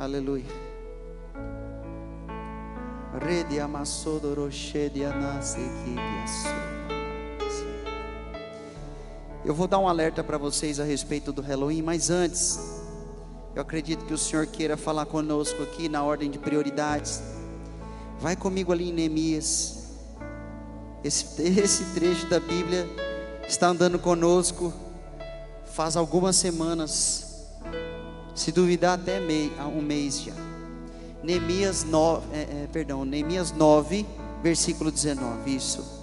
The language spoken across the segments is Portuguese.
Aleluia. Rede Eu vou dar um alerta para vocês a respeito do Halloween, mas antes, eu acredito que o Senhor queira falar conosco aqui na ordem de prioridades. Vai comigo ali em Neemias. Esse, esse trecho da Bíblia está andando conosco faz algumas semanas, se duvidar até mei, um mês já. Neemias 9, é, é, perdão, Neemias 9, versículo 19, isso.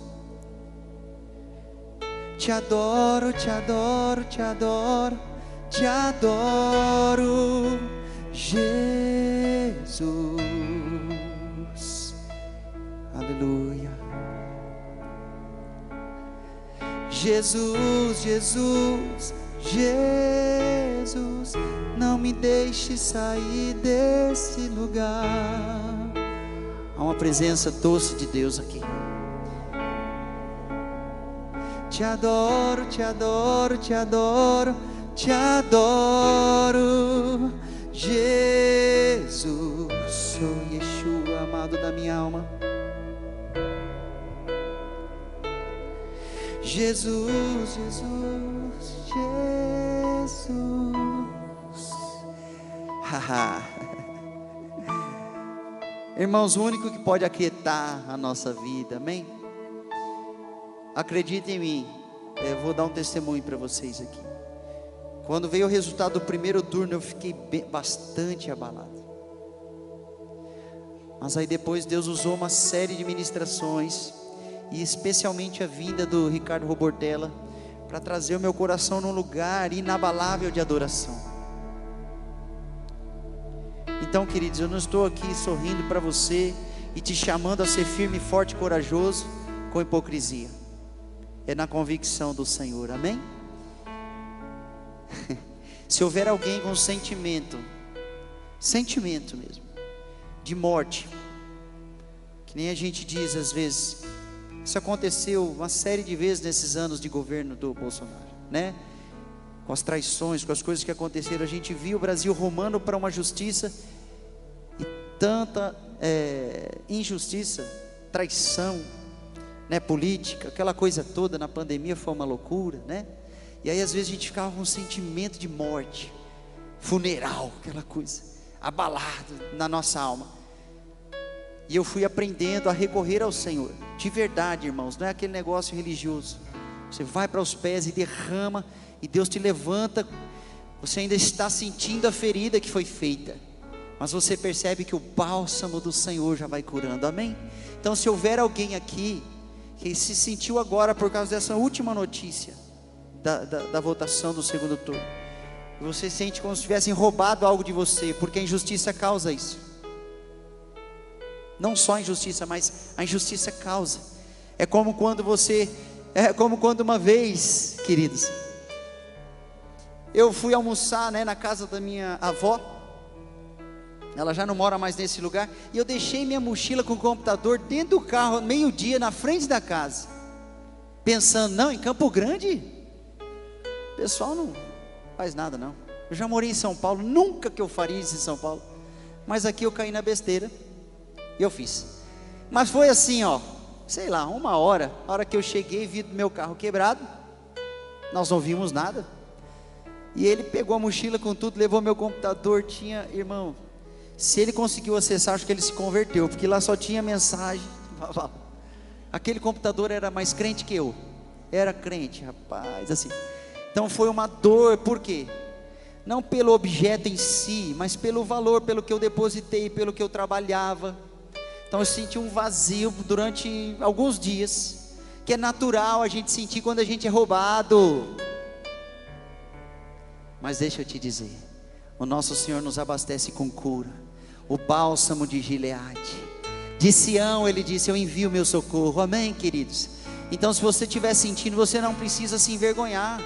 Te adoro, te adoro, te adoro, te adoro, Jesus. Aleluia. Jesus, Jesus, Jesus, não me deixe sair desse lugar. Há uma presença doce de Deus aqui. Te adoro, te adoro, te adoro, te adoro, Jesus, sou Yeshua, amado da minha alma. Jesus, Jesus, Jesus. Irmãos, o único que pode aquietar a nossa vida, amém? Acredite em mim, eu vou dar um testemunho para vocês aqui. Quando veio o resultado do primeiro turno, eu fiquei bastante abalado. Mas aí depois Deus usou uma série de ministrações e especialmente a vinda do Ricardo Robortella para trazer o meu coração num lugar inabalável de adoração. Então, queridos, eu não estou aqui sorrindo para você e te chamando a ser firme, forte e corajoso com hipocrisia. É na convicção do Senhor. Amém? Se houver alguém com sentimento, sentimento mesmo, de morte, que nem a gente diz às vezes, isso aconteceu uma série de vezes nesses anos de governo do Bolsonaro, né? Com as traições, com as coisas que aconteceram, a gente viu o Brasil rumando para uma justiça e tanta é, injustiça, traição, né, política, aquela coisa toda na pandemia foi uma loucura, né? E aí às vezes a gente ficava com um sentimento de morte, funeral, aquela coisa, abalado na nossa alma. E eu fui aprendendo a recorrer ao Senhor, de verdade, irmãos, não é aquele negócio religioso. Você vai para os pés e derrama, e Deus te levanta. Você ainda está sentindo a ferida que foi feita, mas você percebe que o bálsamo do Senhor já vai curando, amém? Então, se houver alguém aqui que se sentiu agora por causa dessa última notícia da, da, da votação do segundo turno, você sente como se tivessem roubado algo de você, porque a injustiça causa isso. Não só a injustiça, mas a injustiça causa. É como quando você, é como quando uma vez, queridos, eu fui almoçar, né, na casa da minha avó. Ela já não mora mais nesse lugar. E eu deixei minha mochila com o computador dentro do carro, meio-dia, na frente da casa. Pensando, não, em Campo Grande, o pessoal não faz nada, não. Eu já morei em São Paulo, nunca que eu faria isso em São Paulo. Mas aqui eu caí na besteira. E eu fiz. Mas foi assim, ó, sei lá, uma hora, a hora que eu cheguei, vi meu carro quebrado, nós não vimos nada. E ele pegou a mochila com tudo, levou meu computador, tinha, irmão, se ele conseguiu acessar, acho que ele se converteu, porque lá só tinha mensagem. Aquele computador era mais crente que eu. Era crente, rapaz, assim. Então foi uma dor, por quê? Não pelo objeto em si, mas pelo valor, pelo que eu depositei, pelo que eu trabalhava. Então eu senti um vazio durante alguns dias, que é natural a gente sentir quando a gente é roubado. Mas deixa eu te dizer, o nosso Senhor nos abastece com cura, o bálsamo de Gileade. De Sião ele disse: Eu envio meu socorro. Amém, queridos? Então, se você estiver sentindo, você não precisa se envergonhar.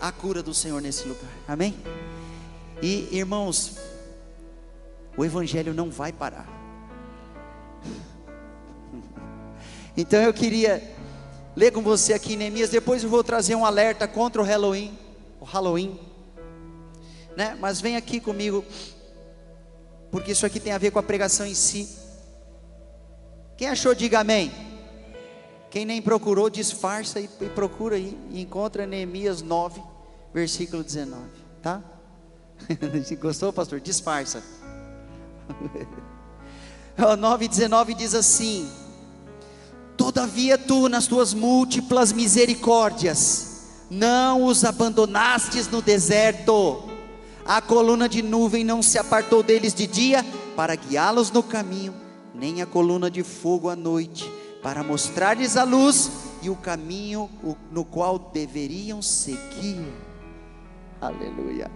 A cura do Senhor nesse lugar. Amém? E irmãos, o Evangelho não vai parar. Então eu queria ler com você aqui Neemias. Depois eu vou trazer um alerta contra o Halloween. O Halloween. Né? Mas vem aqui comigo. Porque isso aqui tem a ver com a pregação em si. Quem achou, diga amém. Quem nem procurou, disfarça e, e procura aí. E encontra Neemias 9, versículo 19. Tá? Gostou, pastor? Disfarça. 9,19 diz assim: Todavia tu, nas tuas múltiplas misericórdias, não os abandonastes no deserto, a coluna de nuvem não se apartou deles de dia, para guiá-los no caminho, nem a coluna de fogo à noite, para mostrar-lhes a luz e o caminho no qual deveriam seguir. Aleluia.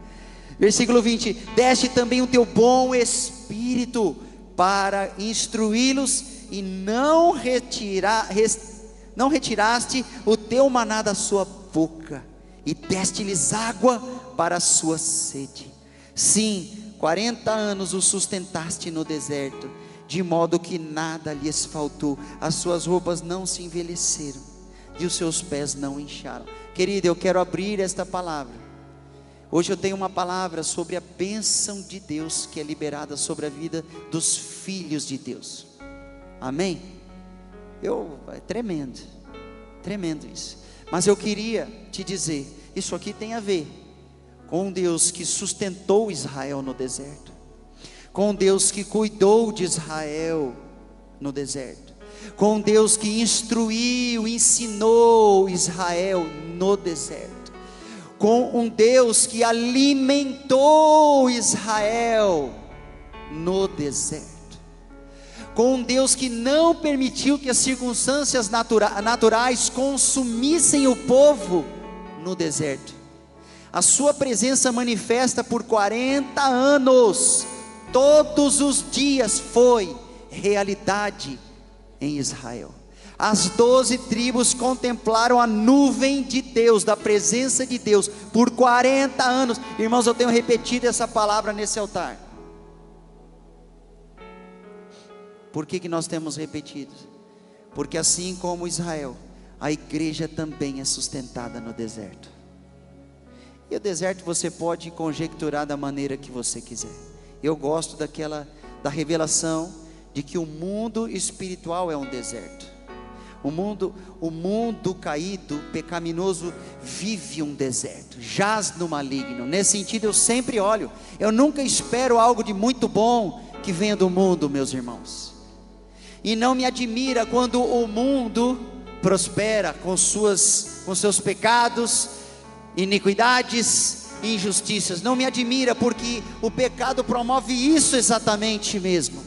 Versículo 20: Deste também o teu bom espírito para instruí-los e não, retira, res, não retiraste o teu maná da sua boca, e deste-lhes água para a sua sede. Sim, quarenta anos o sustentaste no deserto, de modo que nada lhes faltou, as suas roupas não se envelheceram, e os seus pés não incharam. Querido, eu quero abrir esta palavra Hoje eu tenho uma palavra sobre a bênção de Deus que é liberada sobre a vida dos filhos de Deus. Amém? Eu, é tremendo, tremendo isso. Mas eu queria te dizer, isso aqui tem a ver com Deus que sustentou Israel no deserto, com Deus que cuidou de Israel no deserto, com Deus que instruiu, ensinou Israel no deserto com um Deus que alimentou Israel no deserto, com um Deus que não permitiu que as circunstâncias natura naturais consumissem o povo no deserto. A sua presença manifesta por 40 anos, todos os dias foi realidade em Israel. As doze tribos contemplaram a nuvem de Deus, da presença de Deus, por 40 anos. Irmãos, eu tenho repetido essa palavra nesse altar. Por que, que nós temos repetido? Porque assim como Israel, a igreja também é sustentada no deserto. E o deserto você pode conjecturar da maneira que você quiser. Eu gosto daquela da revelação de que o mundo espiritual é um deserto. O mundo, o mundo caído, pecaminoso, vive um deserto, jaz no maligno. Nesse sentido, eu sempre olho. Eu nunca espero algo de muito bom que venha do mundo, meus irmãos. E não me admira quando o mundo prospera com suas, com seus pecados, iniquidades, injustiças. Não me admira porque o pecado promove isso exatamente mesmo.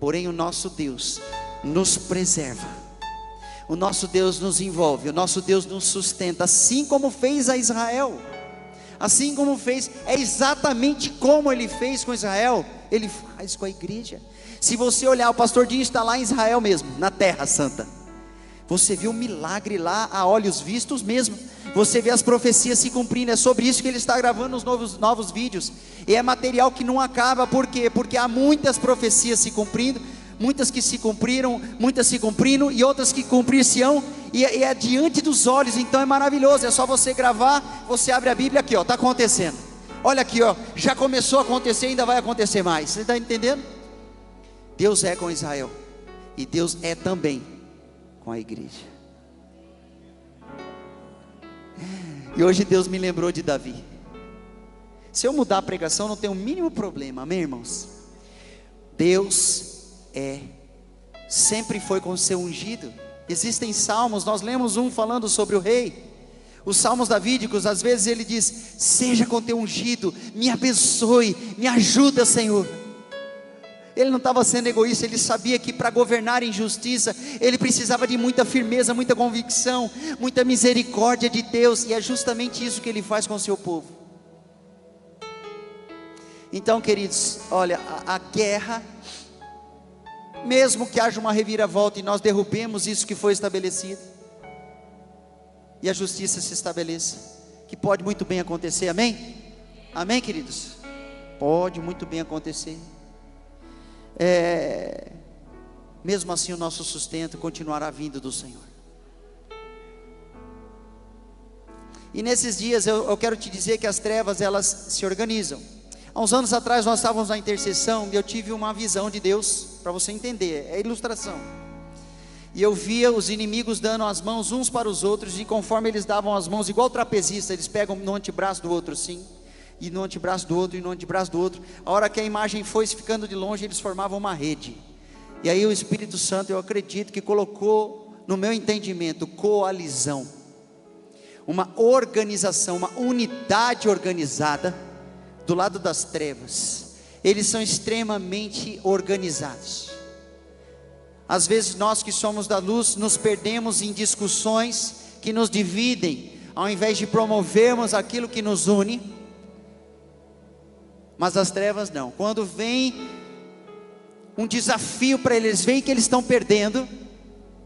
Porém, o nosso Deus nos preserva o nosso Deus nos envolve, o nosso Deus nos sustenta, assim como fez a Israel. Assim como fez, é exatamente como ele fez com Israel, ele faz com a igreja. Se você olhar, o pastor Dinho está lá em Israel mesmo, na Terra Santa. Você o um milagre lá a olhos vistos mesmo. Você vê as profecias se cumprindo. É sobre isso que ele está gravando os novos, novos vídeos. E é material que não acaba, por quê? Porque há muitas profecias se cumprindo, muitas que se cumpriram, muitas se cumpriram e outras que cumprir-se-ão, e, é, e é diante dos olhos, então é maravilhoso, é só você gravar, você abre a Bíblia aqui, ó, está acontecendo. Olha aqui, ó, já começou a acontecer, ainda vai acontecer mais. Você está entendendo? Deus é com Israel, e Deus é também com a igreja. E hoje Deus me lembrou de Davi. Se eu mudar a pregação, não tem o mínimo problema, amém, irmãos? Deus é, sempre foi com o seu ungido. Existem salmos, nós lemos um falando sobre o rei. Os salmos davídicos, às vezes ele diz: Seja com teu ungido, me abençoe, me ajuda, Senhor. Ele não estava sendo egoísta, ele sabia que para governar em justiça, ele precisava de muita firmeza, muita convicção, muita misericórdia de Deus, e é justamente isso que ele faz com o seu povo. Então, queridos, olha, a, a guerra, mesmo que haja uma reviravolta e nós derrubemos isso que foi estabelecido, e a justiça se estabeleça, que pode muito bem acontecer, amém? Amém, queridos? Pode muito bem acontecer. É, mesmo assim, o nosso sustento continuará vindo do Senhor. E nesses dias eu, eu quero te dizer que as trevas elas se organizam. Há uns anos atrás nós estávamos na intercessão e eu tive uma visão de Deus, para você entender, é ilustração. E eu via os inimigos dando as mãos uns para os outros, e conforme eles davam as mãos, igual trapezista, eles pegam no antebraço do outro assim, e no antebraço do outro, e no antebraço do outro. A hora que a imagem foi ficando de longe, eles formavam uma rede. E aí o Espírito Santo, eu acredito que colocou no meu entendimento coalizão, uma organização, uma unidade organizada do lado das trevas. Eles são extremamente organizados. Às vezes nós que somos da luz nos perdemos em discussões que nos dividem, ao invés de promovermos aquilo que nos une. Mas as trevas não. Quando vem um desafio para eles, veem que eles estão perdendo.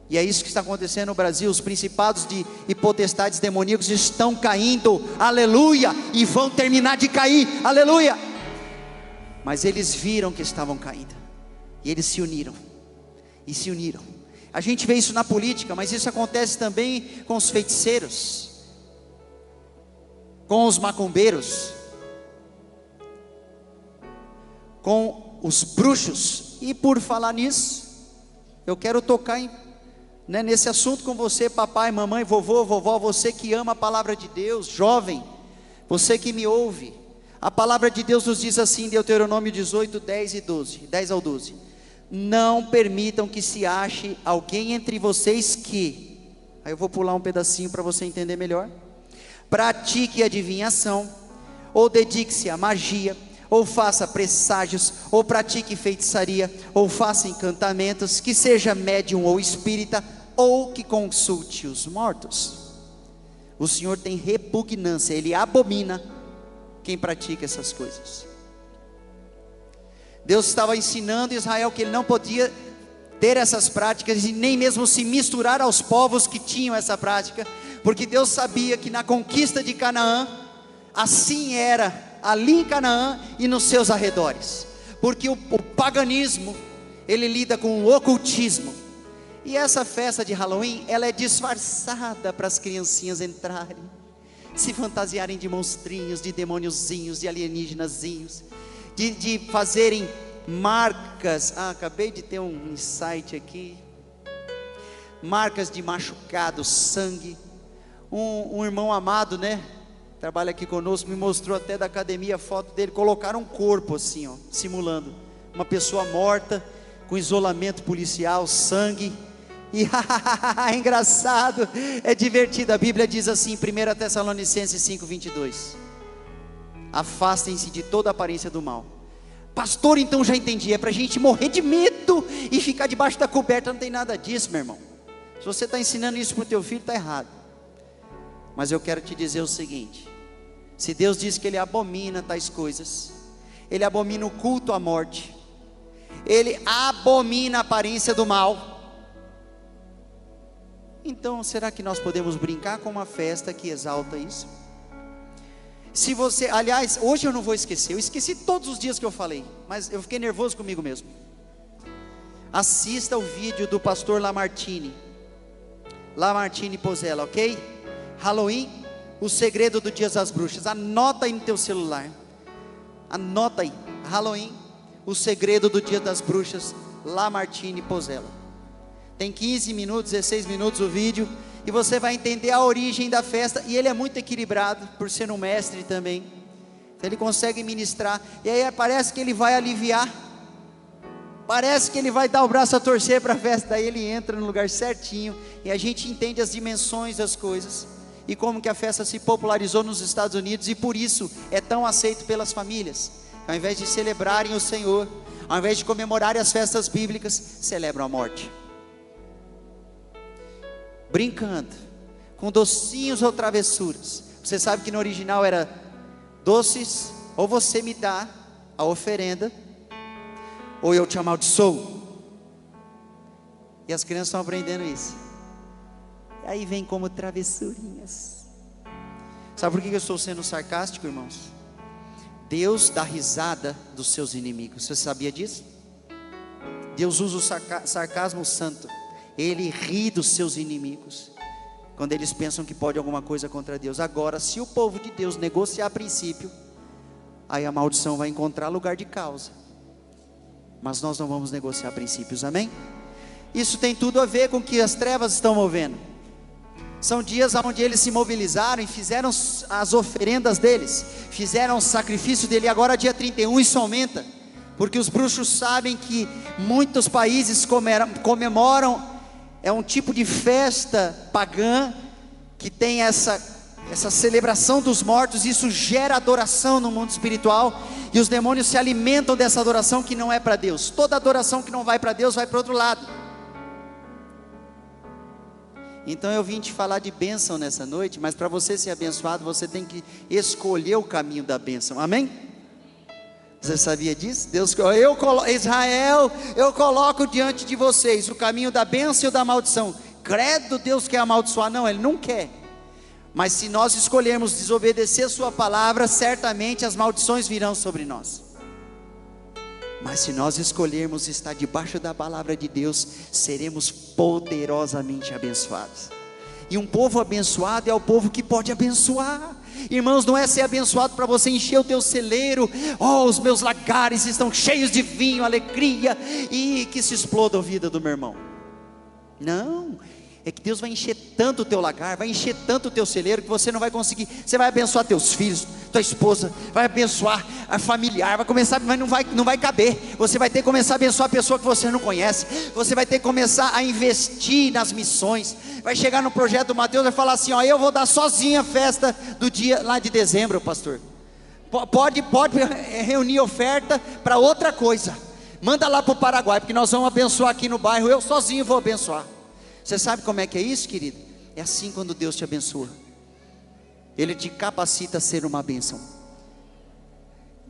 E é isso que está acontecendo no Brasil. Os principados de e potestades demoníacos estão caindo, aleluia, e vão terminar de cair, aleluia. Mas eles viram que estavam caindo, e eles se uniram, e se uniram. A gente vê isso na política, mas isso acontece também com os feiticeiros, com os macumbeiros, com os bruxos. E por falar nisso, eu quero tocar em né, nesse assunto com você, papai, mamãe, vovô, vovó, você que ama a palavra de Deus, jovem, você que me ouve. A palavra de Deus nos diz assim, Deuteronômio 18, 10 e 12, 10 ao 12. Não permitam que se ache alguém entre vocês que, aí eu vou pular um pedacinho para você entender melhor. Pratique adivinhação, ou dedique-se à magia, ou faça presságios, ou pratique feitiçaria, ou faça encantamentos, que seja médium ou espírita, ou que consulte os mortos. O Senhor tem repugnância, ele abomina quem pratica essas coisas. Deus estava ensinando Israel que ele não podia ter essas práticas e nem mesmo se misturar aos povos que tinham essa prática, porque Deus sabia que na conquista de Canaã, assim era ali em Canaã e nos seus arredores, porque o, o paganismo ele lida com o ocultismo, e essa festa de Halloween, ela é disfarçada para as criancinhas entrarem, se fantasiarem de monstrinhos, de demôniozinhos, de alienígenazinhos, de, de fazerem marcas. Ah, acabei de ter um insight aqui. Marcas de machucado, sangue. Um, um irmão amado, né? Trabalha aqui conosco, me mostrou até da academia a foto dele. Colocaram um corpo assim, ó, simulando uma pessoa morta, com isolamento policial, sangue e é engraçado, é divertido. A Bíblia diz assim, 1 Tessalonicenses 5:22. Afastem-se de toda aparência do mal. Pastor, então já entendi, é para a gente morrer de medo e ficar debaixo da coberta, não tem nada disso, meu irmão. Se você está ensinando isso para o teu filho, está errado. Mas eu quero te dizer o seguinte: se Deus diz que Ele abomina tais coisas, Ele abomina o culto à morte, Ele abomina a aparência do mal, então, será que nós podemos brincar com uma festa que exalta isso? Se você, aliás, hoje eu não vou esquecer, eu esqueci todos os dias que eu falei, mas eu fiquei nervoso comigo mesmo. Assista o vídeo do pastor Lamartine, Lamartine Pozella, ok? Halloween, o segredo do Dia das Bruxas. Anota aí no teu celular. Anota aí. Halloween, o segredo do Dia das Bruxas, Lamartine Pozella. Tem 15 minutos, 16 minutos o vídeo. E você vai entender a origem da festa. E ele é muito equilibrado, por ser um mestre também. Então ele consegue ministrar. E aí parece que ele vai aliviar. Parece que ele vai dar o braço a torcer para a festa. Daí ele entra no lugar certinho. E a gente entende as dimensões das coisas. E como que a festa se popularizou nos Estados Unidos. E por isso é tão aceito pelas famílias. Ao invés de celebrarem o Senhor, ao invés de comemorarem as festas bíblicas, celebram a morte brincando, com docinhos ou travessuras. Você sabe que no original era doces, ou você me dá, a oferenda, ou eu te amaldiçoo. E as crianças estão aprendendo isso. E aí vem como travessurinhas. Sabe por que eu estou sendo sarcástico, irmãos? Deus dá risada dos seus inimigos. Você sabia disso? Deus usa o sarcasmo santo. Ele ri dos seus inimigos. Quando eles pensam que pode alguma coisa contra Deus. Agora, se o povo de Deus negociar princípio, aí a maldição vai encontrar lugar de causa. Mas nós não vamos negociar princípios, amém? Isso tem tudo a ver com que as trevas estão movendo. São dias onde eles se mobilizaram e fizeram as oferendas deles, fizeram o sacrifício dele. Agora, dia 31, isso aumenta, porque os bruxos sabem que muitos países comemoram, é um tipo de festa pagã que tem essa essa celebração dos mortos, isso gera adoração no mundo espiritual, e os demônios se alimentam dessa adoração que não é para Deus. Toda adoração que não vai para Deus vai para outro lado. Então eu vim te falar de bênção nessa noite, mas para você ser abençoado, você tem que escolher o caminho da bênção. Amém? Você sabia disso? Deus, eu Israel, eu coloco diante de vocês o caminho da bênção e da maldição. Credo, Deus quer amaldiçoar? Não, Ele não quer. Mas se nós escolhermos desobedecer a Sua palavra, certamente as maldições virão sobre nós. Mas se nós escolhermos estar debaixo da palavra de Deus, seremos poderosamente abençoados. E um povo abençoado é o povo que pode abençoar. Irmãos, não é ser abençoado para você encher o teu celeiro. Oh, os meus lagares estão cheios de vinho, alegria e que se exploda a vida do meu irmão. Não, é que Deus vai encher tanto o teu lagar, vai encher tanto o teu celeiro que você não vai conseguir. Você vai abençoar teus filhos, tua esposa, vai abençoar a familiar, vai começar, mas não vai, não vai caber. Você vai ter que começar a abençoar a pessoa que você não conhece. Você vai ter que começar a investir nas missões. Vai chegar no projeto do Mateus e falar assim: ó, eu vou dar sozinha a festa do dia lá de dezembro, pastor. Pode, pode reunir oferta para outra coisa. Manda lá para o Paraguai, porque nós vamos abençoar aqui no bairro. Eu sozinho vou abençoar. Você sabe como é que é isso, querido? É assim quando Deus te abençoa. Ele te capacita a ser uma bênção.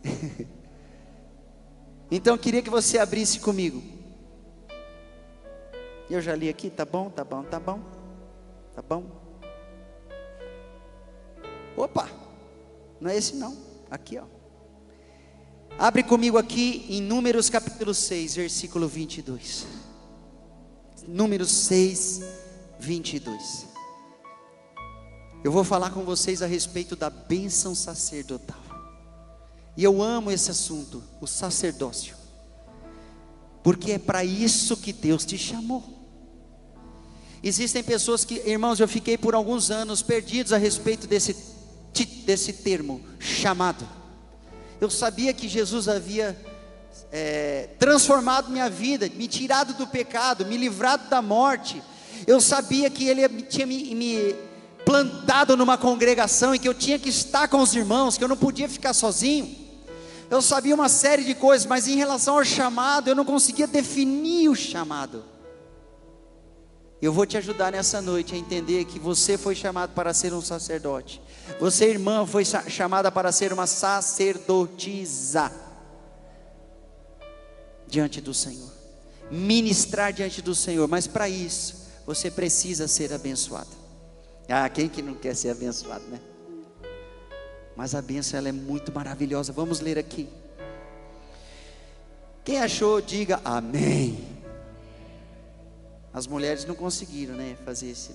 então eu queria que você abrisse comigo. Eu já li aqui, tá bom, tá bom, tá bom. Tá bom? Opa! Não é esse não. Aqui, ó. Abre comigo aqui em Números capítulo 6, versículo 22. Números 6, 22. Eu vou falar com vocês a respeito da bênção sacerdotal. E eu amo esse assunto, o sacerdócio. Porque é para isso que Deus te chamou. Existem pessoas que, irmãos, eu fiquei por alguns anos perdidos a respeito desse, desse termo, chamado. Eu sabia que Jesus havia é, transformado minha vida, me tirado do pecado, me livrado da morte. Eu sabia que Ele tinha me, me plantado numa congregação e que eu tinha que estar com os irmãos, que eu não podia ficar sozinho. Eu sabia uma série de coisas, mas em relação ao chamado, eu não conseguia definir o chamado. Eu vou te ajudar nessa noite a entender que você foi chamado para ser um sacerdote. Você, irmã, foi chamada para ser uma sacerdotisa diante do Senhor, ministrar diante do Senhor, mas para isso você precisa ser abençoado. Ah, quem que não quer ser abençoado, né? Mas a bênção ela é muito maravilhosa. Vamos ler aqui. Quem achou, diga amém. As mulheres não conseguiram, né, fazer isso.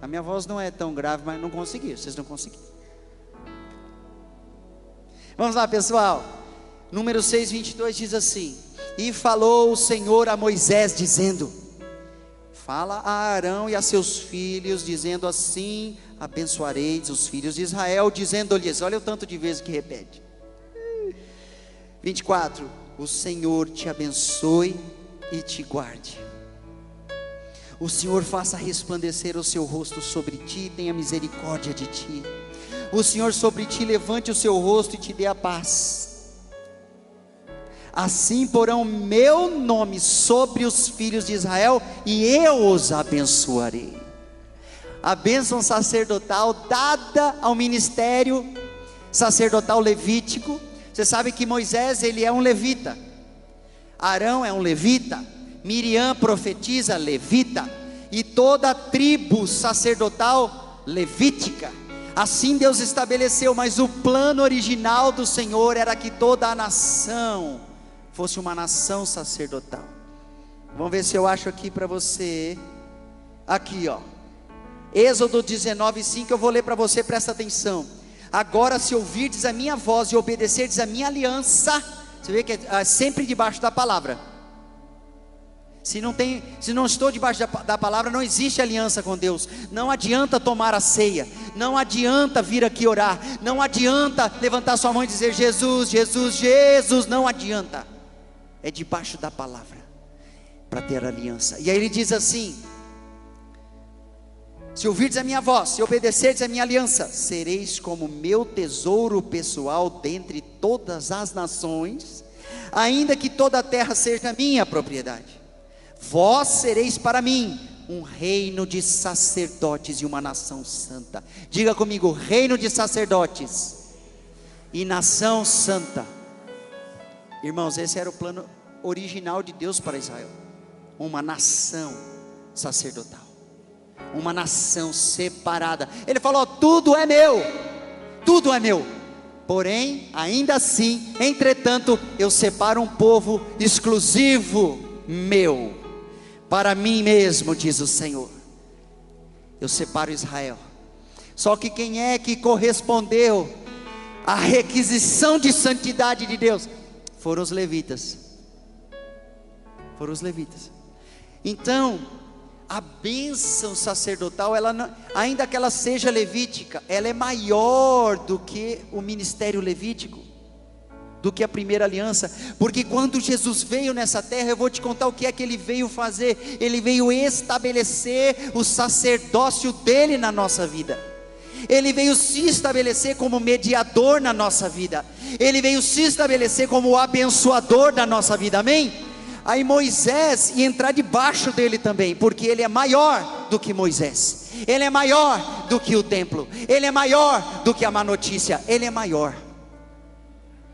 A minha voz não é tão grave, mas não conseguiram. Vocês não conseguiram. Vamos lá, pessoal. Número 6, 22 diz assim: e falou o Senhor a Moisés, dizendo: Fala a Arão e a seus filhos, dizendo assim: Abençoareis os filhos de Israel, dizendo-lhes: Olha o tanto de vezes que repete. 24: O Senhor te abençoe e te guarde. O Senhor faça resplandecer o seu rosto sobre ti e tenha misericórdia de ti. O Senhor sobre ti levante o seu rosto e te dê a paz Assim porão meu nome sobre os filhos de Israel e eu os abençoarei. A bênção sacerdotal dada ao ministério sacerdotal levítico Você sabe que Moisés, ele é um levita. Arão é um levita. Miriam profetiza levita. E toda a tribo sacerdotal levítica. Assim Deus estabeleceu, mas o plano original do Senhor era que toda a nação fosse uma nação sacerdotal. Vamos ver se eu acho aqui para você. Aqui, ó. Êxodo 19, 5, eu vou ler para você, presta atenção. Agora, se ouvirdes a minha voz e obedecerdes a minha aliança, você vê que é ah, sempre debaixo da palavra. Se não tem, se não estou debaixo da, da, palavra, não existe aliança com Deus. Não adianta tomar a ceia, não adianta vir aqui orar, não adianta levantar sua mão e dizer Jesus, Jesus, Jesus, não adianta. É debaixo da palavra para ter aliança. E aí ele diz assim: se ouvirdes a minha voz, se obedecerdes a minha aliança, sereis como meu tesouro pessoal dentre todas as nações, ainda que toda a terra seja minha propriedade. Vós sereis para mim um reino de sacerdotes e uma nação santa. Diga comigo, reino de sacerdotes e nação santa. Irmãos, esse era o plano original de Deus para Israel. Uma nação sacerdotal uma nação separada. Ele falou: tudo é meu, tudo é meu. Porém, ainda assim, entretanto, eu separo um povo exclusivo meu, para mim mesmo, diz o Senhor. Eu separo Israel. Só que quem é que correspondeu à requisição de santidade de Deus? Foram os levitas. Foram os levitas. Então, a bênção sacerdotal, ela não, ainda que ela seja levítica, ela é maior do que o ministério levítico, do que a primeira aliança, porque quando Jesus veio nessa terra, eu vou te contar o que é que ele veio fazer, ele veio estabelecer o sacerdócio dele na nossa vida. Ele veio se estabelecer como mediador na nossa vida. Ele veio se estabelecer como abençoador da nossa vida. Amém? aí Moisés ia entrar debaixo dele também, porque ele é maior do que Moisés, ele é maior do que o templo, ele é maior do que a má notícia, ele é maior.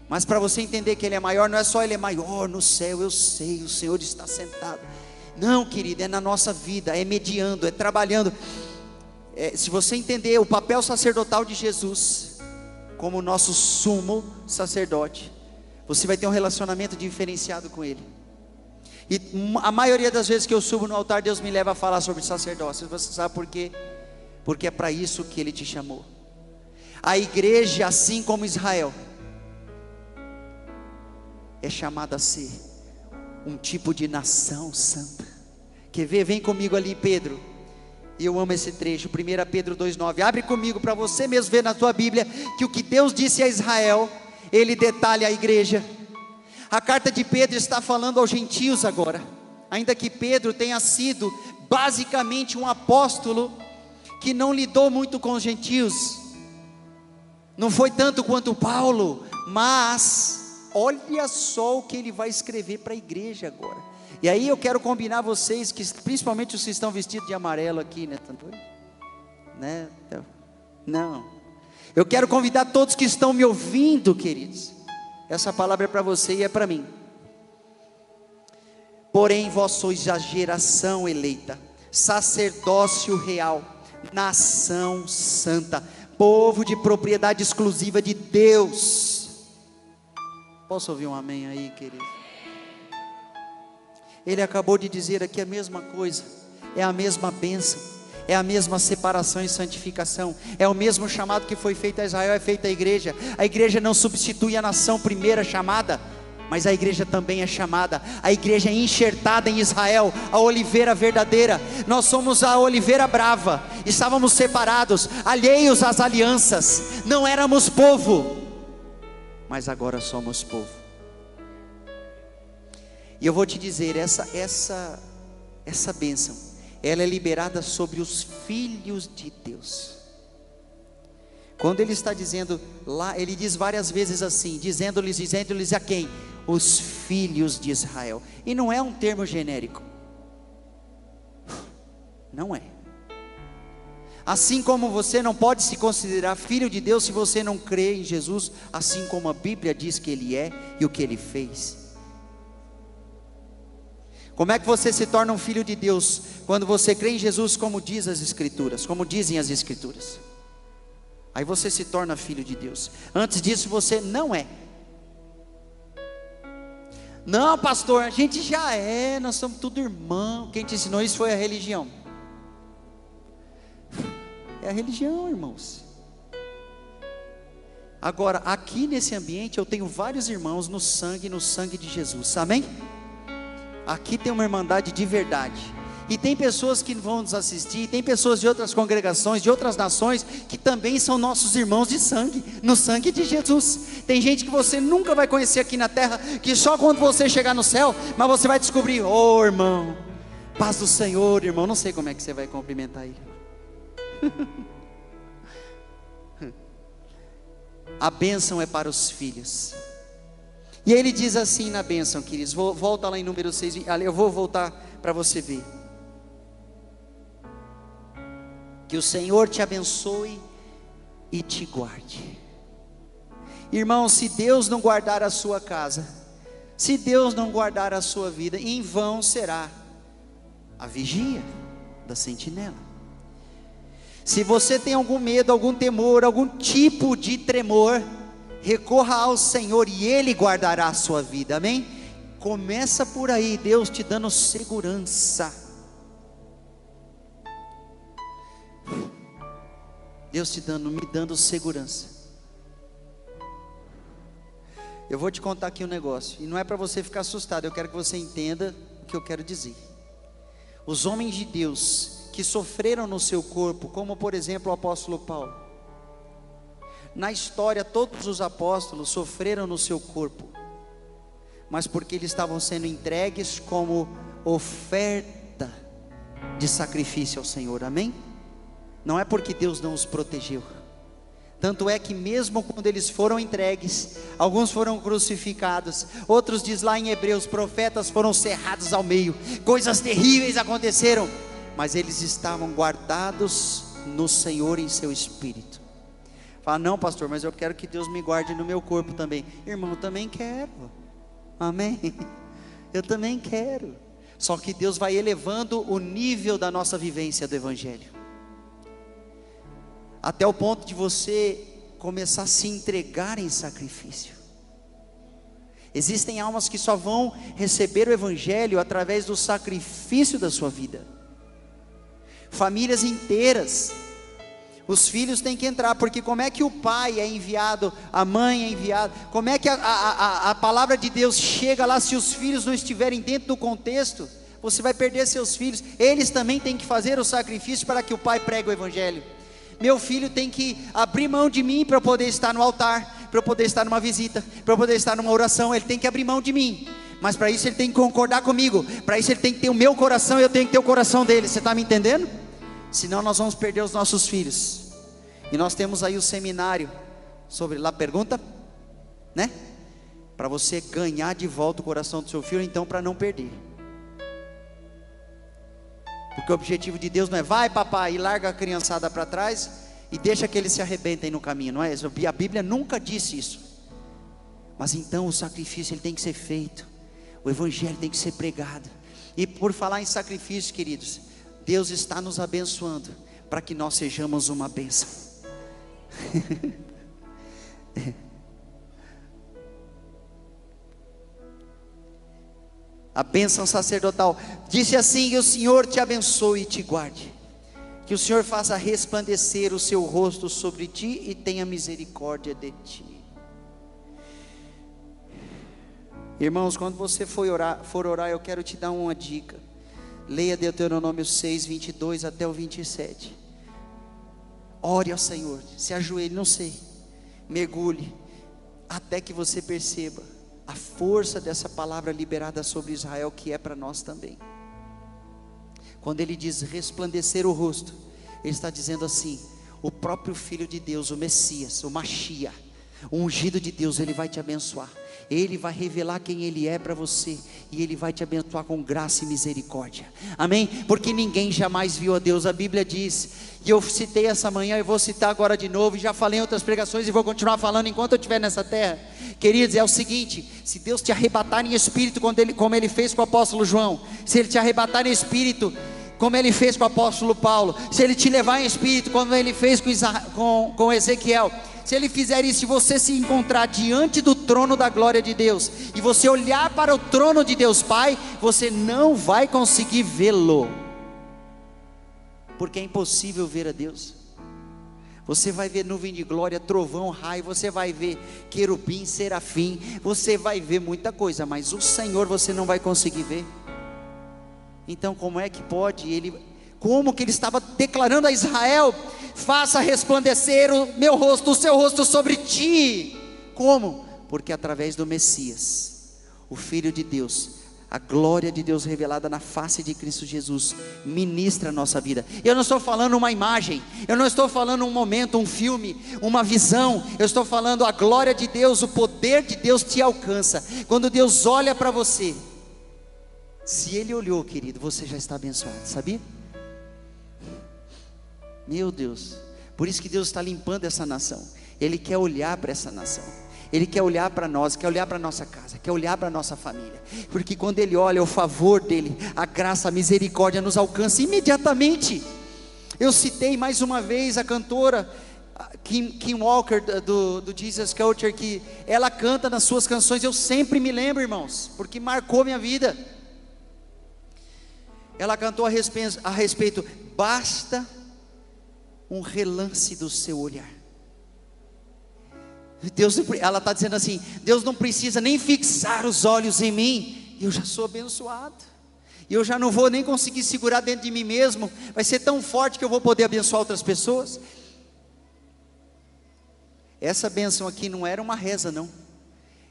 Mas para você entender que ele é maior, não é só ele é maior no céu, eu sei, o Senhor está sentado. Não, querido, é na nossa vida, é mediando, é trabalhando. É, se você entender o papel sacerdotal de Jesus, como nosso sumo sacerdote, você vai ter um relacionamento diferenciado com Ele. E a maioria das vezes que eu subo no altar, Deus me leva a falar sobre sacerdócio. Você sabe por quê? Porque é para isso que Ele te chamou. A igreja, assim como Israel, é chamada a ser um tipo de nação santa. Quer ver? Vem comigo ali, Pedro. E eu amo esse trecho, 1 Pedro 2,9. Abre comigo para você mesmo ver na tua Bíblia que o que Deus disse a Israel, Ele detalha a igreja. A carta de Pedro está falando aos gentios agora. Ainda que Pedro tenha sido basicamente um apóstolo que não lidou muito com os gentios. Não foi tanto quanto Paulo, mas olha só o que ele vai escrever para a igreja agora. E aí eu quero combinar vocês que principalmente os que estão vestidos de amarelo aqui, né, tanto né? Não. Eu quero convidar todos que estão me ouvindo, queridos, essa palavra é para você e é para mim. Porém, vós sois a geração eleita, sacerdócio real, nação santa, povo de propriedade exclusiva de Deus. Posso ouvir um amém aí, querido? Ele acabou de dizer aqui a mesma coisa, é a mesma bênção é a mesma separação e santificação, é o mesmo chamado que foi feito a Israel, é feito à igreja. A igreja não substitui a nação primeira chamada, mas a igreja também é chamada, a igreja é enxertada em Israel, a oliveira verdadeira. Nós somos a oliveira brava, estávamos separados, alheios às alianças, não éramos povo, mas agora somos povo. E eu vou te dizer, essa essa essa bênção ela é liberada sobre os filhos de Deus. Quando ele está dizendo lá, ele diz várias vezes assim, dizendo-lhes, dizendo-lhes a quem? Os filhos de Israel. E não é um termo genérico. Não é. Assim como você não pode se considerar filho de Deus se você não crê em Jesus, assim como a Bíblia diz que Ele é e o que Ele fez. Como é que você se torna um filho de Deus quando você crê em Jesus, como diz as Escrituras, como dizem as Escrituras? Aí você se torna filho de Deus. Antes disso você não é. Não, pastor, a gente já é, nós somos tudo irmão. Quem te ensinou isso foi a religião. É a religião, irmãos. Agora, aqui nesse ambiente eu tenho vários irmãos no sangue, no sangue de Jesus. Amém? Aqui tem uma irmandade de verdade. E tem pessoas que vão nos assistir, tem pessoas de outras congregações, de outras nações, que também são nossos irmãos de sangue, no sangue de Jesus. Tem gente que você nunca vai conhecer aqui na terra, que só quando você chegar no céu, mas você vai descobrir, ô oh, irmão, paz do Senhor, irmão. Não sei como é que você vai cumprimentar ele. A bênção é para os filhos. E ele diz assim na bênção, queridos. Volta lá em número 6. Eu vou voltar para você ver. Que o Senhor te abençoe e te guarde. Irmão, se Deus não guardar a sua casa, se Deus não guardar a sua vida, em vão será a vigia da sentinela. Se você tem algum medo, algum temor, algum tipo de tremor, recorra ao Senhor e Ele guardará a sua vida, amém? Começa por aí, Deus te dando segurança. Deus te dando, me dando segurança. Eu vou te contar aqui um negócio, e não é para você ficar assustado, eu quero que você entenda o que eu quero dizer. Os homens de Deus que sofreram no seu corpo, como por exemplo o apóstolo Paulo, na história, todos os apóstolos sofreram no seu corpo, mas porque eles estavam sendo entregues como oferta de sacrifício ao Senhor, amém? Não é porque Deus não os protegeu. Tanto é que, mesmo quando eles foram entregues, alguns foram crucificados, outros, diz lá em Hebreus, profetas foram cerrados ao meio, coisas terríveis aconteceram, mas eles estavam guardados no Senhor em seu espírito. Fala, não, pastor, mas eu quero que Deus me guarde no meu corpo também. Irmão, eu também quero. Amém? Eu também quero. Só que Deus vai elevando o nível da nossa vivência do Evangelho. Até o ponto de você começar a se entregar em sacrifício. Existem almas que só vão receber o Evangelho através do sacrifício da sua vida. Famílias inteiras os filhos têm que entrar, porque como é que o pai é enviado, a mãe é enviada, como é que a, a, a, palavra de Deus chega lá se os filhos não estiverem dentro do contexto? Você vai perder seus filhos, eles também têm que fazer o sacrifício para que o pai pregue o evangelho. Meu filho tem que abrir mão de mim para poder estar no altar, para poder estar numa visita, para poder estar numa oração, ele tem que abrir mão de mim. Mas para isso ele tem que concordar comigo, para isso ele tem que ter o meu coração e eu tenho que ter o coração dele. Você está me entendendo? Senão nós vamos perder os nossos filhos. E nós temos aí o seminário sobre lá pergunta, né? Para você ganhar de volta o coração do seu filho, então para não perder. Porque o objetivo de Deus não é vai papai e larga a criançada para trás e deixa que eles se arrebentem no caminho, não é isso? A Bíblia nunca disse isso. Mas então o sacrifício ele tem que ser feito. O evangelho tem que ser pregado. E por falar em sacrifício, queridos, Deus está nos abençoando para que nós sejamos uma bênção. A bênção sacerdotal disse assim: que o Senhor te abençoe e te guarde, que o Senhor faça resplandecer o seu rosto sobre ti e tenha misericórdia de ti. Irmãos, quando você for orar, for orar, eu quero te dar uma dica. Leia Deuteronômio 6, 22 até o 27. Ore ao Senhor, se ajoelhe, não sei, mergulhe, até que você perceba a força dessa palavra liberada sobre Israel, que é para nós também. Quando ele diz resplandecer o rosto, ele está dizendo assim: o próprio Filho de Deus, o Messias, o Machia, o ungido de Deus, ele vai te abençoar Ele vai revelar quem Ele é para você e Ele vai te abençoar com graça e misericórdia. Amém? Porque ninguém jamais viu a Deus. A Bíblia diz, e eu citei essa manhã e vou citar agora de novo, já falei em outras pregações e vou continuar falando enquanto eu estiver nessa terra. Queridos, é o seguinte: se Deus te arrebatar em espírito, como Ele fez com o apóstolo João, se Ele te arrebatar em espírito, como ele fez com o apóstolo Paulo, se ele te levar em espírito, como ele fez com, com, com Ezequiel, se ele fizer isso, se você se encontrar diante do trono da glória de Deus, e você olhar para o trono de Deus Pai, você não vai conseguir vê-lo, porque é impossível ver a Deus. Você vai ver nuvem de glória, trovão, raio, você vai ver querubim, serafim, você vai ver muita coisa, mas o Senhor você não vai conseguir ver. Então, como é que pode ele como que ele estava declarando a Israel: faça resplandecer o meu rosto, o seu rosto sobre ti. Como? Porque através do Messias, o Filho de Deus, a glória de Deus revelada na face de Cristo Jesus, ministra a nossa vida. Eu não estou falando uma imagem, eu não estou falando um momento, um filme, uma visão, eu estou falando a glória de Deus, o poder de Deus te alcança. Quando Deus olha para você, se Ele olhou, querido, você já está abençoado, sabia? Meu Deus, por isso que Deus está limpando essa nação. Ele quer olhar para essa nação. Ele quer olhar para nós, quer olhar para nossa casa, quer olhar para nossa família. Porque quando ele olha, o favor dele, a graça, a misericórdia nos alcança imediatamente. Eu citei mais uma vez a cantora Kim, Kim Walker do, do Jesus Culture, que ela canta nas suas canções, eu sempre me lembro, irmãos, porque marcou minha vida. Ela cantou a respeito, a respeito basta um relance do seu olhar. Deus, ela está dizendo assim: Deus não precisa nem fixar os olhos em mim, eu já sou abençoado. Eu já não vou nem conseguir segurar dentro de mim mesmo, vai ser tão forte que eu vou poder abençoar outras pessoas. Essa benção aqui não era uma reza, não.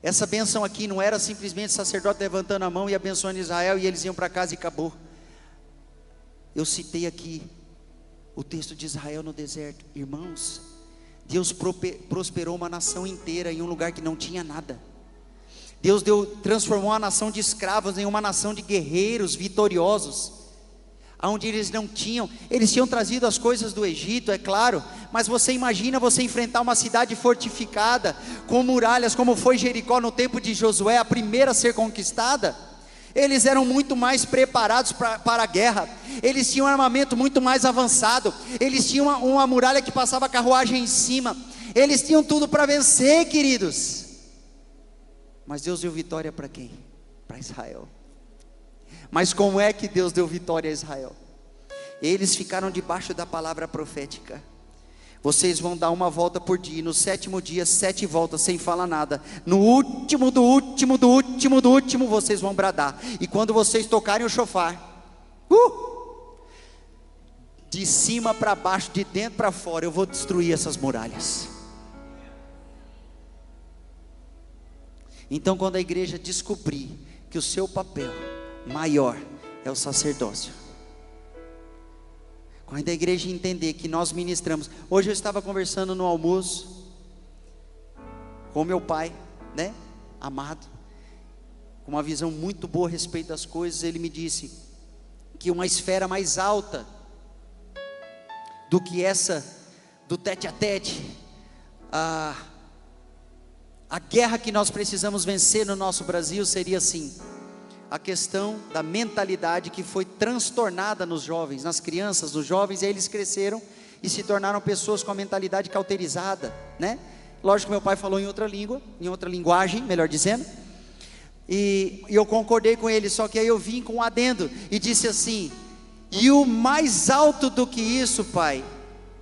Essa benção aqui não era simplesmente sacerdote levantando a mão e abençoando Israel e eles iam para casa e acabou. Eu citei aqui o texto de Israel no deserto. Irmãos, Deus prosperou uma nação inteira em um lugar que não tinha nada. Deus deu, transformou a nação de escravos em uma nação de guerreiros vitoriosos, onde eles não tinham, eles tinham trazido as coisas do Egito, é claro, mas você imagina você enfrentar uma cidade fortificada, com muralhas, como foi Jericó no tempo de Josué, a primeira a ser conquistada. Eles eram muito mais preparados pra, para a guerra, eles tinham um armamento muito mais avançado, eles tinham uma, uma muralha que passava carruagem em cima, eles tinham tudo para vencer, queridos. Mas Deus deu vitória para quem? Para Israel. Mas como é que Deus deu vitória a Israel? Eles ficaram debaixo da palavra profética. Vocês vão dar uma volta por dia, no sétimo dia, sete voltas, sem falar nada. No último, do último, do último, do último, vocês vão bradar. E quando vocês tocarem o chofar, uh, de cima para baixo, de dentro para fora, eu vou destruir essas muralhas. Então, quando a igreja descobrir que o seu papel maior é o sacerdócio, quando a igreja entender que nós ministramos. Hoje eu estava conversando no almoço com meu pai, né? Amado, com uma visão muito boa a respeito das coisas. Ele me disse que uma esfera mais alta do que essa do tete a tete, a, a guerra que nós precisamos vencer no nosso Brasil seria assim a questão da mentalidade que foi transtornada nos jovens, nas crianças, nos jovens, e aí eles cresceram e se tornaram pessoas com a mentalidade cauterizada, né? Lógico que meu pai falou em outra língua, em outra linguagem, melhor dizendo, e, e eu concordei com ele, só que aí eu vim com um adendo e disse assim: e o mais alto do que isso, pai,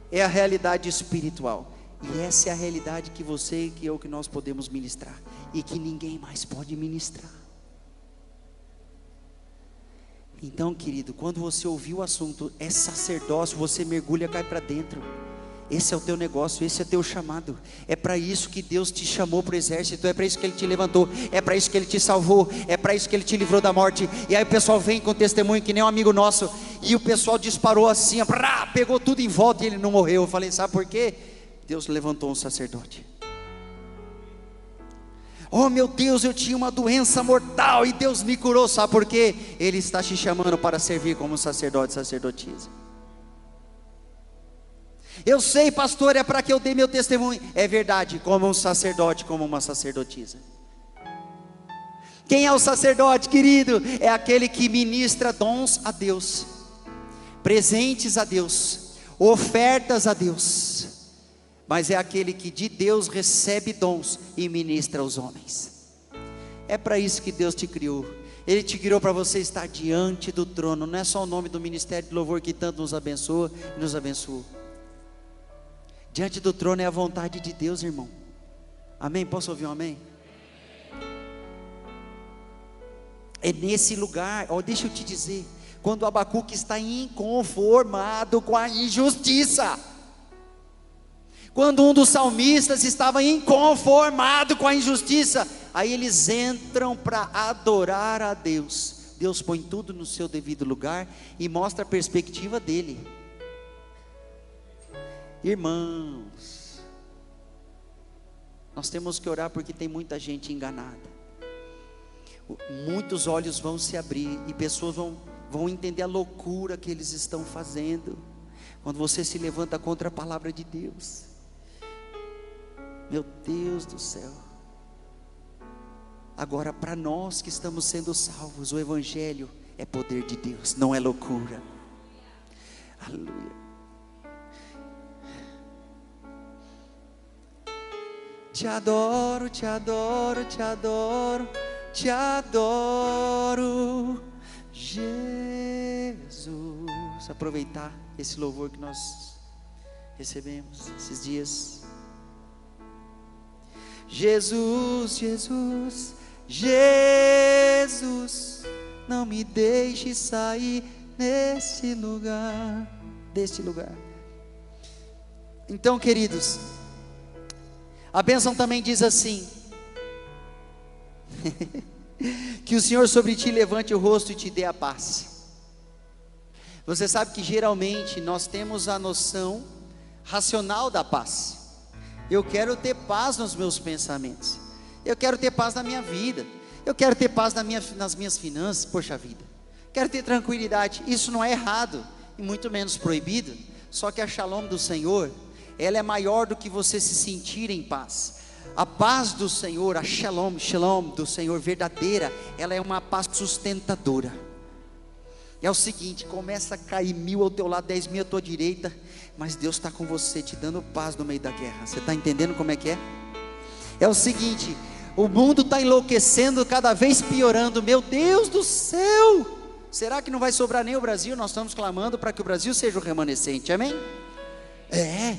é a realidade espiritual. E essa é a realidade que você e que eu que nós podemos ministrar e que ninguém mais pode ministrar. Então, querido, quando você ouvir o assunto é sacerdócio, você mergulha, cai para dentro. Esse é o teu negócio, esse é o teu chamado. É para isso que Deus te chamou para o exército, é para isso que Ele te levantou, é para isso que Ele te salvou, é para isso que Ele te livrou da morte. E aí o pessoal vem com testemunho que nem um amigo nosso, e o pessoal disparou assim, pegou tudo em volta e ele não morreu. Eu falei, sabe por quê? Deus levantou um sacerdote. Oh meu Deus, eu tinha uma doença mortal e Deus me curou, sabe por quê? Ele está te chamando para servir como sacerdote, sacerdotisa. Eu sei, pastor, é para que eu dê meu testemunho. É verdade, como um sacerdote, como uma sacerdotisa. Quem é o sacerdote, querido? É aquele que ministra dons a Deus, presentes a Deus, ofertas a Deus mas é aquele que de Deus recebe dons e ministra aos homens. É para isso que Deus te criou. Ele te criou para você estar diante do trono. Não é só o nome do ministério de louvor que tanto nos abençoa e nos abençoou. Diante do trono é a vontade de Deus, irmão. Amém? Posso ouvir um amém? É nesse lugar, ó, deixa eu te dizer, quando o Abacuque está inconformado com a injustiça. Quando um dos salmistas estava inconformado com a injustiça, aí eles entram para adorar a Deus. Deus põe tudo no seu devido lugar e mostra a perspectiva dele. Irmãos, nós temos que orar porque tem muita gente enganada. Muitos olhos vão se abrir e pessoas vão, vão entender a loucura que eles estão fazendo. Quando você se levanta contra a palavra de Deus. Meu Deus do céu. Agora, para nós que estamos sendo salvos, o Evangelho é poder de Deus, não é loucura. Aleluia. Te adoro, te adoro, te adoro, te adoro, Jesus. Aproveitar esse louvor que nós recebemos esses dias. Jesus, Jesus, Jesus, não me deixe sair nesse lugar, deste lugar. Então, queridos, a bênção também diz assim: que o Senhor sobre ti levante o rosto e te dê a paz. Você sabe que geralmente nós temos a noção racional da paz. Eu quero ter paz nos meus pensamentos. Eu quero ter paz na minha vida. Eu quero ter paz na minha, nas minhas finanças. Poxa vida. Quero ter tranquilidade. Isso não é errado e muito menos proibido. Só que a shalom do Senhor, ela é maior do que você se sentir em paz. A paz do Senhor, a shalom, shalom do Senhor verdadeira, ela é uma paz sustentadora. É o seguinte: começa a cair mil ao teu lado, dez mil à tua direita, mas Deus está com você, te dando paz no meio da guerra. Você está entendendo como é que é? É o seguinte: o mundo está enlouquecendo, cada vez piorando. Meu Deus do céu! Será que não vai sobrar nem o Brasil? Nós estamos clamando para que o Brasil seja o remanescente, amém? É,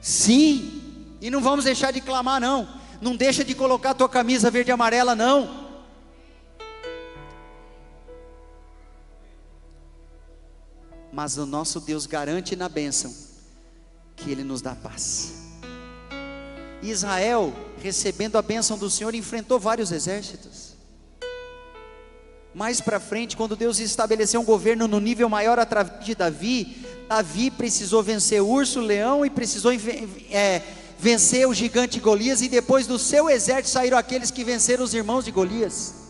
sim, e não vamos deixar de clamar, não. Não deixa de colocar a tua camisa verde e amarela, não. Mas o nosso Deus garante na bênção que Ele nos dá paz. Israel, recebendo a bênção do Senhor, enfrentou vários exércitos. Mais para frente, quando Deus estabeleceu um governo no nível maior através de Davi, Davi precisou vencer urso, leão e precisou é, vencer o gigante Golias, e depois do seu exército saíram aqueles que venceram os irmãos de Golias.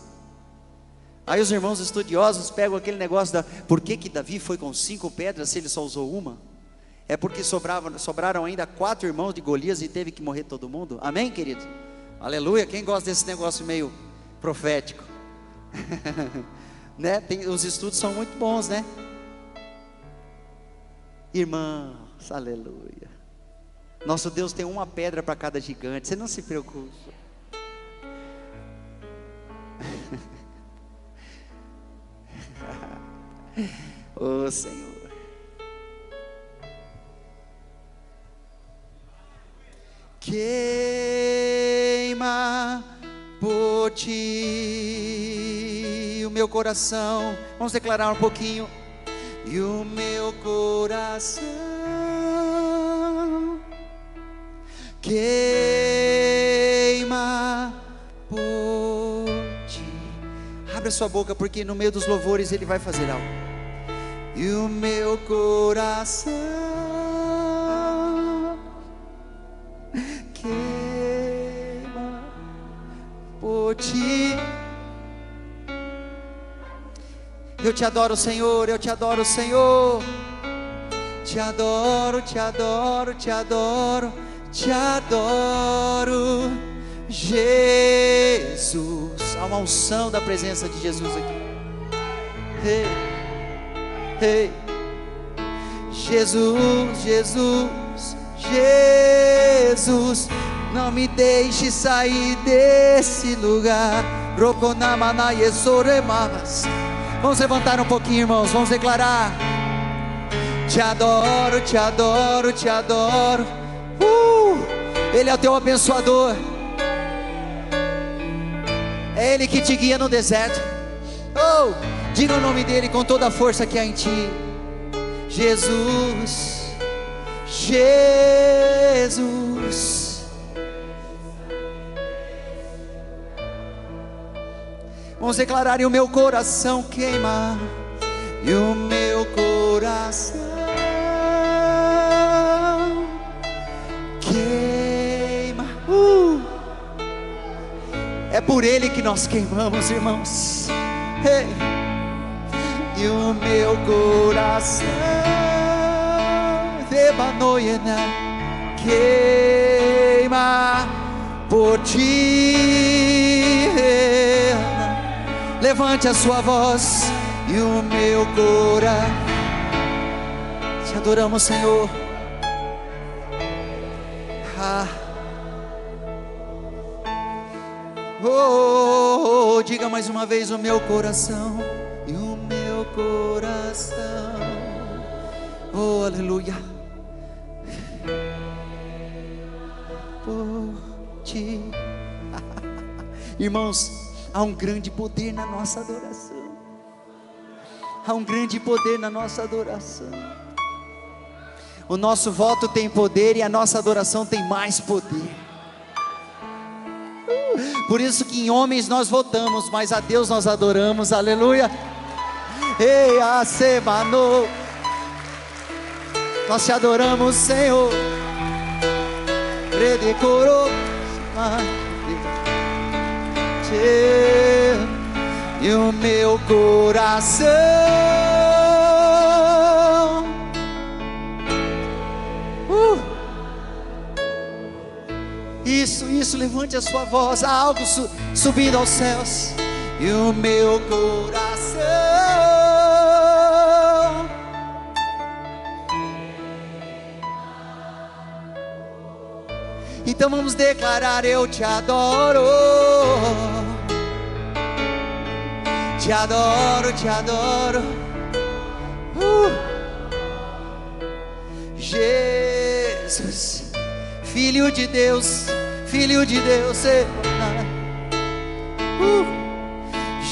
Aí os irmãos estudiosos pegam aquele negócio da por que, que Davi foi com cinco pedras se ele só usou uma? É porque sobrava, sobraram ainda quatro irmãos de Golias e teve que morrer todo mundo? Amém, querido? Aleluia. Quem gosta desse negócio meio profético? né? Tem, os estudos são muito bons, né? Irmãos, aleluia. Nosso Deus tem uma pedra para cada gigante. Você não se preocupe. oh Senhor. Queima por ti o meu coração. Vamos declarar um pouquinho. E o meu coração queima por ti. Abre a sua boca, porque no meio dos louvores ele vai fazer algo e o meu coração queima ti. Eu te adoro, Senhor, eu te adoro, Senhor. Te adoro, te adoro, te adoro, te adoro, Jesus. Há uma unção da presença de Jesus aqui. Hey, hey. Jesus, Jesus, Jesus, não me deixe sair desse lugar. Vamos levantar um pouquinho, irmãos. Vamos declarar. Te adoro, te adoro, te adoro. Uh, Ele é o teu abençoador. É Ele que te guia no deserto. Oh, diga o nome dele com toda a força que há em ti. Jesus, Jesus. Vamos declarar: e o meu coração queima, e o meu coração queima. Uh! É por Ele que nós queimamos, irmãos. Hey! E o meu coração debanoiena queima por ti. Levante a sua voz e o meu coração. Te adoramos, Senhor. Ah. Oh, oh, oh, diga mais uma vez o meu coração coração. Oh, aleluia. Por ti. Irmãos, há um grande poder na nossa adoração. Há um grande poder na nossa adoração. O nosso voto tem poder e a nossa adoração tem mais poder. Por isso que em homens nós votamos, mas a Deus nós adoramos. Aleluia. Ei, a semana. Nós te adoramos, Senhor. Redecorou. E o meu coração uh. Isso, isso, levante a sua voz Há algo su subindo aos céus E o meu coração Então vamos declarar: Eu te adoro. Te adoro, te adoro. Uh. Jesus, Filho de Deus, Filho de Deus. Uh.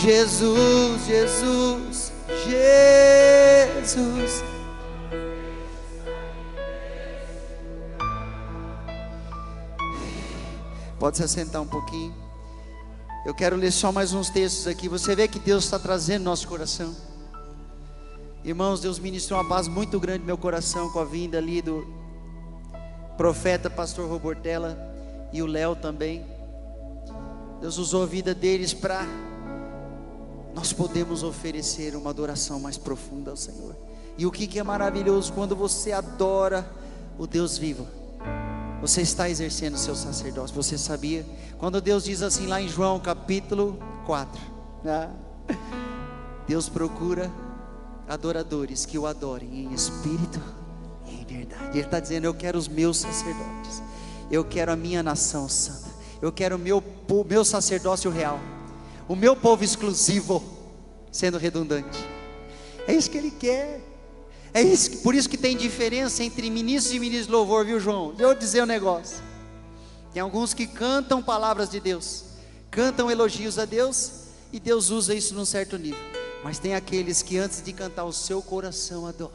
Jesus, Jesus, Jesus. Pode se assentar um pouquinho. Eu quero ler só mais uns textos aqui. Você vê que Deus está trazendo nosso coração. Irmãos, Deus ministrou uma paz muito grande no meu coração com a vinda ali do profeta pastor Robortella e o Léo também. Deus usou a vida deles para nós podemos oferecer uma adoração mais profunda ao Senhor. E o que, que é maravilhoso quando você adora o Deus vivo você está exercendo o seu sacerdócio. Você sabia? Quando Deus diz assim lá em João capítulo 4, né? Deus procura adoradores que o adorem em espírito e em verdade. Ele está dizendo: Eu quero os meus sacerdotes, eu quero a minha nação santa, eu quero o meu, meu sacerdócio real, o meu povo exclusivo, sendo redundante. É isso que Ele quer. É isso, por isso que tem diferença entre ministros e ministros de louvor, viu, João? Deixa eu dizer um negócio. Tem alguns que cantam palavras de Deus, cantam elogios a Deus, e Deus usa isso num certo nível. Mas tem aqueles que antes de cantar o seu coração adora.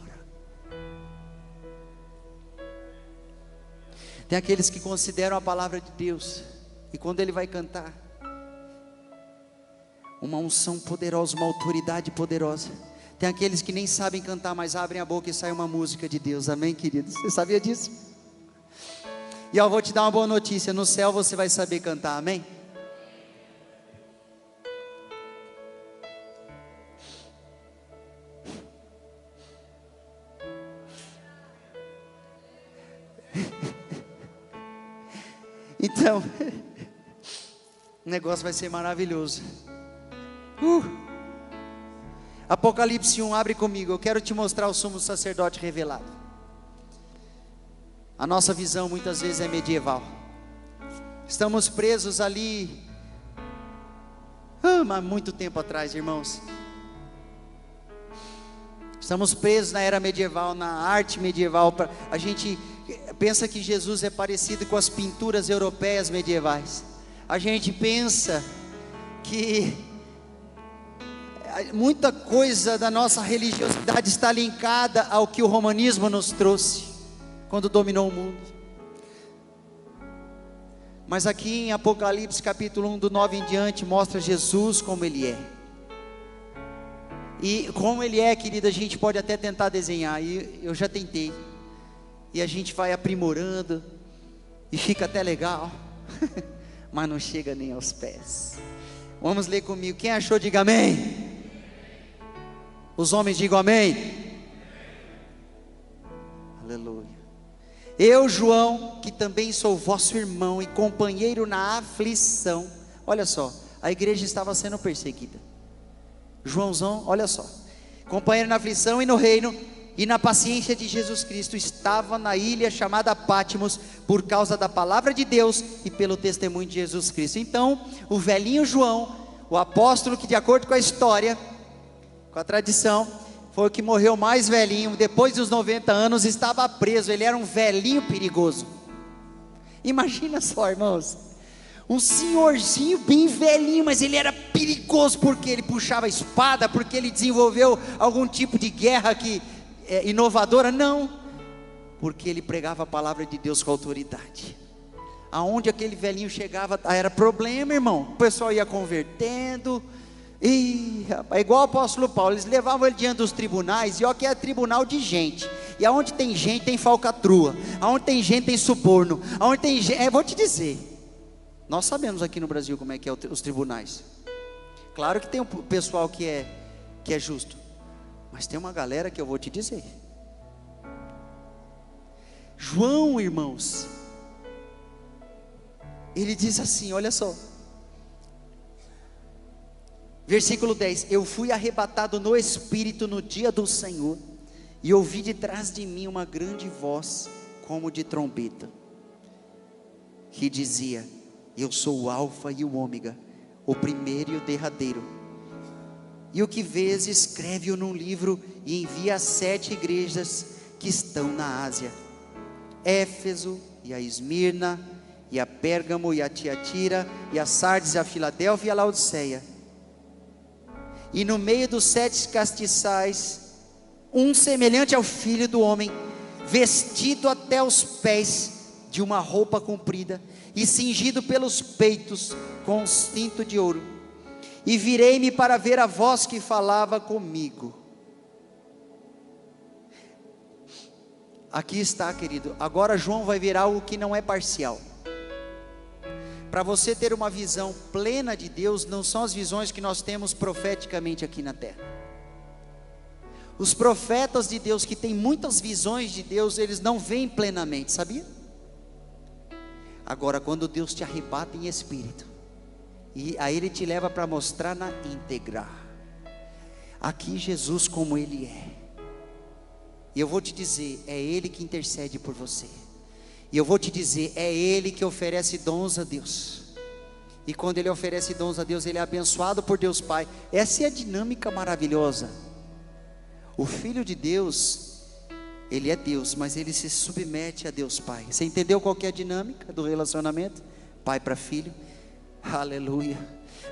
Tem aqueles que consideram a palavra de Deus, e quando ele vai cantar, uma unção poderosa, uma autoridade poderosa tem aqueles que nem sabem cantar, mas abrem a boca e sai uma música de Deus. Amém, queridos? Você sabia disso? E eu vou te dar uma boa notícia: no céu você vai saber cantar, amém? Então, o negócio vai ser maravilhoso. Uh! Apocalipse 1, abre comigo. Eu quero te mostrar o sumo sacerdote revelado. A nossa visão muitas vezes é medieval. Estamos presos ali, ah, há muito tempo atrás, irmãos. Estamos presos na era medieval, na arte medieval. A gente pensa que Jesus é parecido com as pinturas europeias medievais. A gente pensa que muita coisa da nossa religiosidade está linkada ao que o romanismo nos trouxe quando dominou o mundo. Mas aqui em Apocalipse capítulo 1, do 9 em diante, mostra Jesus como ele é. E como ele é, querida, a gente pode até tentar desenhar, e eu já tentei. E a gente vai aprimorando, e fica até legal, mas não chega nem aos pés. Vamos ler comigo. Quem achou, diga amém. Os homens digam amém. Aleluia. Eu, João, que também sou vosso irmão e companheiro na aflição. Olha só, a igreja estava sendo perseguida. Joãozão, olha só. Companheiro na aflição e no reino e na paciência de Jesus Cristo, estava na ilha chamada Pátimos por causa da palavra de Deus e pelo testemunho de Jesus Cristo. Então, o velhinho João, o apóstolo que de acordo com a história, com a tradição, foi o que morreu mais velhinho, depois dos 90 anos estava preso, ele era um velhinho perigoso. Imagina só, irmãos um senhorzinho bem velhinho, mas ele era perigoso porque ele puxava espada, porque ele desenvolveu algum tipo de guerra que é, inovadora, não, porque ele pregava a palavra de Deus com autoridade. Aonde aquele velhinho chegava, era problema, irmão. O pessoal ia convertendo. E é igual o apóstolo Paulo, eles levavam ele diante dos tribunais, e ó que é tribunal de gente. E aonde tem gente tem falcatrua, aonde tem gente tem suborno, aonde tem gente, é, vou te dizer, nós sabemos aqui no Brasil como é que é os tribunais. Claro que tem um pessoal que é que é justo, mas tem uma galera que eu vou te dizer. João, irmãos, ele diz assim, olha só. Versículo 10: Eu fui arrebatado no espírito no dia do Senhor, e ouvi de trás de mim uma grande voz, como de trombeta, que dizia: eu sou o Alfa e o Ômega, o primeiro e o derradeiro. E o que vês, escreve-o num livro e envia às sete igrejas que estão na Ásia: Éfeso e a Esmirna, e a Pérgamo e a Tiatira, e a Sardes, e a Filadélfia e a Laodiceia. E no meio dos sete castiçais, um semelhante ao filho do homem, vestido até os pés de uma roupa comprida e cingido pelos peitos com um cinto de ouro. E virei-me para ver a voz que falava comigo. Aqui está, querido. Agora João vai ver algo que não é parcial. Para você ter uma visão plena de Deus, não são as visões que nós temos profeticamente aqui na terra. Os profetas de Deus que têm muitas visões de Deus, eles não veem plenamente, sabia? Agora, quando Deus te arrebata em espírito, e aí Ele te leva para mostrar na íntegra, aqui Jesus como Ele é, e eu vou te dizer, é Ele que intercede por você, e eu vou te dizer, é Ele que oferece dons a Deus, e quando Ele oferece dons a Deus, Ele é abençoado por Deus Pai, essa é a dinâmica maravilhosa. O Filho de Deus, ele é Deus, mas ele se submete a Deus Pai. Você entendeu qual é a dinâmica do relacionamento? Pai para filho. Aleluia.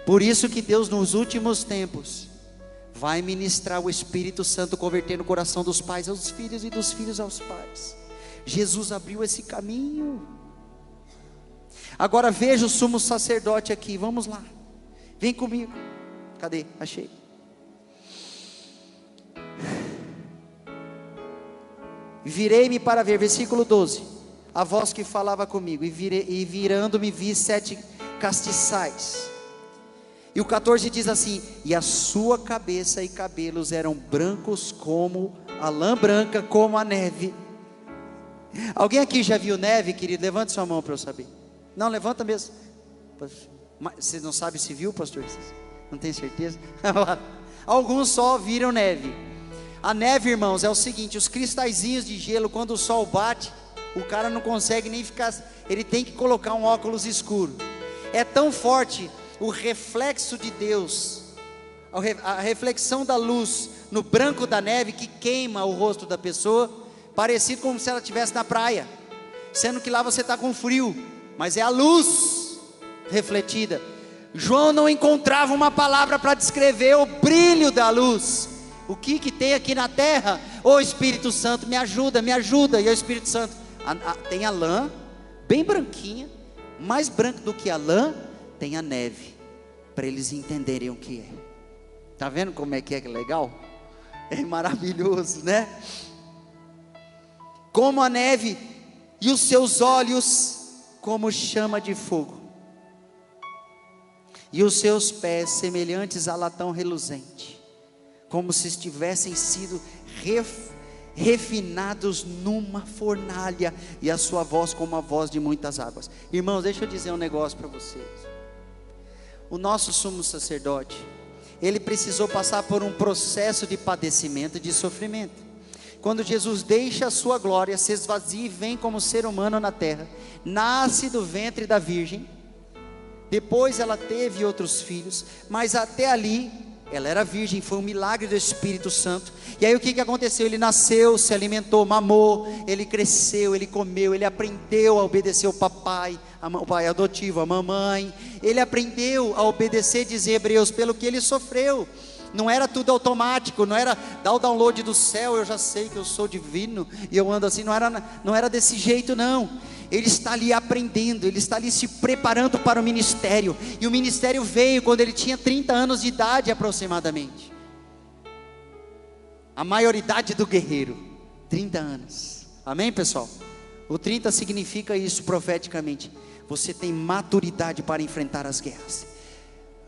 Por isso que Deus nos últimos tempos vai ministrar o Espírito Santo convertendo o coração dos pais aos filhos e dos filhos aos pais. Jesus abriu esse caminho. Agora veja o sumo sacerdote aqui, vamos lá. Vem comigo. Cadê? Achei. Virei-me para ver, versículo 12. A voz que falava comigo, e, e virando-me vi sete castiçais. E o 14 diz assim: E a sua cabeça e cabelos eram brancos como a lã branca, como a neve. Alguém aqui já viu neve, querido? Levante sua mão para eu saber. Não, levanta mesmo. Você não sabe se viu, pastor? Não tem certeza? Alguns só viram neve. A neve, irmãos, é o seguinte: os cristalzinhos de gelo, quando o sol bate, o cara não consegue nem ficar. Ele tem que colocar um óculos escuro. É tão forte o reflexo de Deus, a reflexão da luz no branco da neve que queima o rosto da pessoa, parecido como se ela estivesse na praia, sendo que lá você está com frio, mas é a luz refletida. João não encontrava uma palavra para descrever o brilho da luz. O que que tem aqui na terra? Ô oh, Espírito Santo, me ajuda, me ajuda. E o Espírito Santo, a, a, tem a lã, bem branquinha, mais branca do que a lã, tem a neve, para eles entenderem o que é. Tá vendo como é que é legal? É maravilhoso, né? Como a neve e os seus olhos como chama de fogo. E os seus pés semelhantes a latão reluzente, como se estivessem sido ref, refinados numa fornalha, e a sua voz como a voz de muitas águas. Irmãos, deixa eu dizer um negócio para vocês. O nosso sumo sacerdote, ele precisou passar por um processo de padecimento, de sofrimento. Quando Jesus deixa a sua glória, se esvazia e vem como ser humano na terra, nasce do ventre da virgem. Depois ela teve outros filhos, mas até ali ela era virgem, foi um milagre do Espírito Santo. E aí o que, que aconteceu? Ele nasceu, se alimentou, mamou, ele cresceu, ele comeu, ele aprendeu a obedecer o papai, o pai adotivo, a mamãe. Ele aprendeu a obedecer, diz Hebreus, pelo que ele sofreu. Não era tudo automático, não era dar o download do céu, eu já sei que eu sou divino e eu ando assim, não era, não era desse jeito não. Ele está ali aprendendo, ele está ali se preparando para o ministério. E o ministério veio quando ele tinha 30 anos de idade aproximadamente. A maioridade do guerreiro, 30 anos. Amém, pessoal? O 30 significa isso profeticamente. Você tem maturidade para enfrentar as guerras.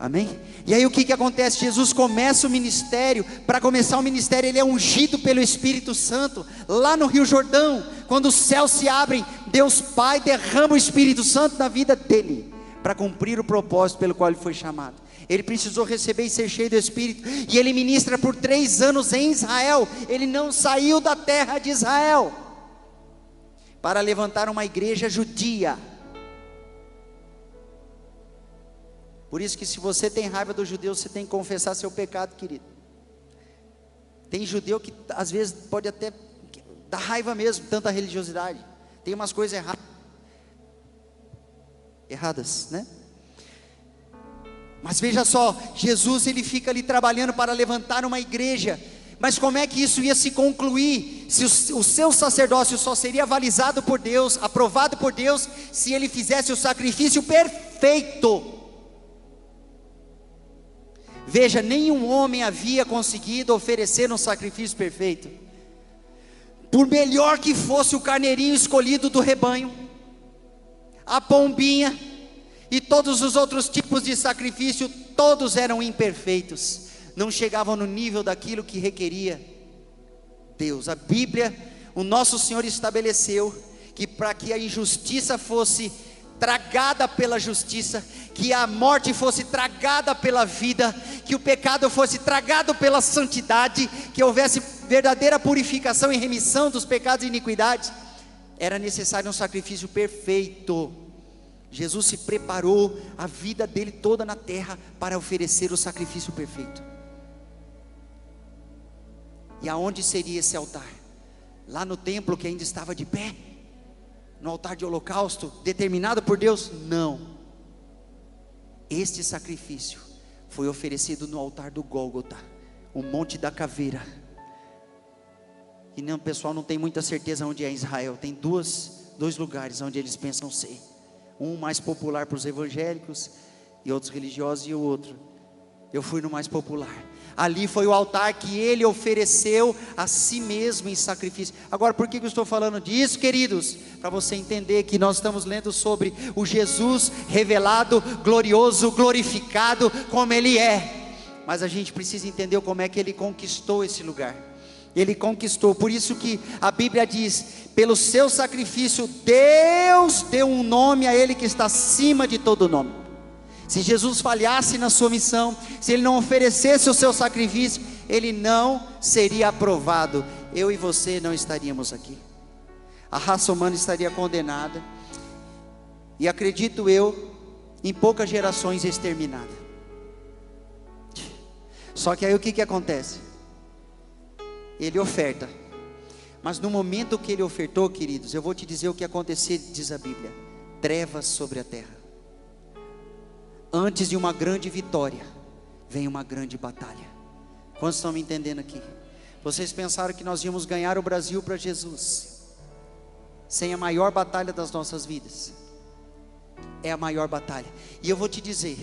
Amém? E aí o que, que acontece? Jesus começa o ministério, para começar o ministério, ele é ungido pelo Espírito Santo, lá no Rio Jordão, quando os céus se abrem, Deus Pai derrama o Espírito Santo na vida dele, para cumprir o propósito pelo qual ele foi chamado. Ele precisou receber e ser cheio do Espírito, e ele ministra por três anos em Israel, ele não saiu da terra de Israel, para levantar uma igreja judia Por isso que se você tem raiva do judeu, você tem que confessar seu pecado, querido. Tem judeu que às vezes pode até dar raiva mesmo, tanta religiosidade. Tem umas coisas erradas. Erradas, né? Mas veja só, Jesus ele fica ali trabalhando para levantar uma igreja. Mas como é que isso ia se concluir? Se o, o seu sacerdócio só seria avalizado por Deus, aprovado por Deus, se ele fizesse o sacrifício perfeito. Veja, nenhum homem havia conseguido oferecer um sacrifício perfeito. Por melhor que fosse o carneirinho escolhido do rebanho, a pombinha e todos os outros tipos de sacrifício, todos eram imperfeitos, não chegavam no nível daquilo que requeria Deus. A Bíblia, o nosso Senhor estabeleceu que para que a injustiça fosse tragada pela justiça, que a morte fosse tragada pela vida, que o pecado fosse tragado pela santidade, que houvesse verdadeira purificação e remissão dos pecados e iniquidades, era necessário um sacrifício perfeito. Jesus se preparou a vida dele toda na terra para oferecer o sacrifício perfeito. E aonde seria esse altar? Lá no templo que ainda estava de pé? no altar de holocausto determinado por Deus? Não. Este sacrifício foi oferecido no altar do Gólgota, o Monte da Caveira. E não, o pessoal não tem muita certeza onde é Israel. Tem duas, dois lugares onde eles pensam ser. Um mais popular para os evangélicos e outros religiosos e o outro. Eu fui no mais popular. Ali foi o altar que ele ofereceu a si mesmo em sacrifício. Agora, por que eu estou falando disso, queridos? Para você entender que nós estamos lendo sobre o Jesus revelado, glorioso, glorificado como ele é. Mas a gente precisa entender como é que ele conquistou esse lugar. Ele conquistou. Por isso que a Bíblia diz: pelo seu sacrifício, Deus deu um nome a ele que está acima de todo nome. Se Jesus falhasse na sua missão, se ele não oferecesse o seu sacrifício, ele não seria aprovado. Eu e você não estaríamos aqui. A raça humana estaria condenada. E acredito eu, em poucas gerações exterminada. Só que aí o que, que acontece? Ele oferta. Mas no momento que ele ofertou, queridos, eu vou te dizer o que aconteceu, diz a Bíblia: trevas sobre a terra. Antes de uma grande vitória, vem uma grande batalha. Quantos estão me entendendo aqui? Vocês pensaram que nós íamos ganhar o Brasil para Jesus, sem a maior batalha das nossas vidas. É a maior batalha. E eu vou te dizer,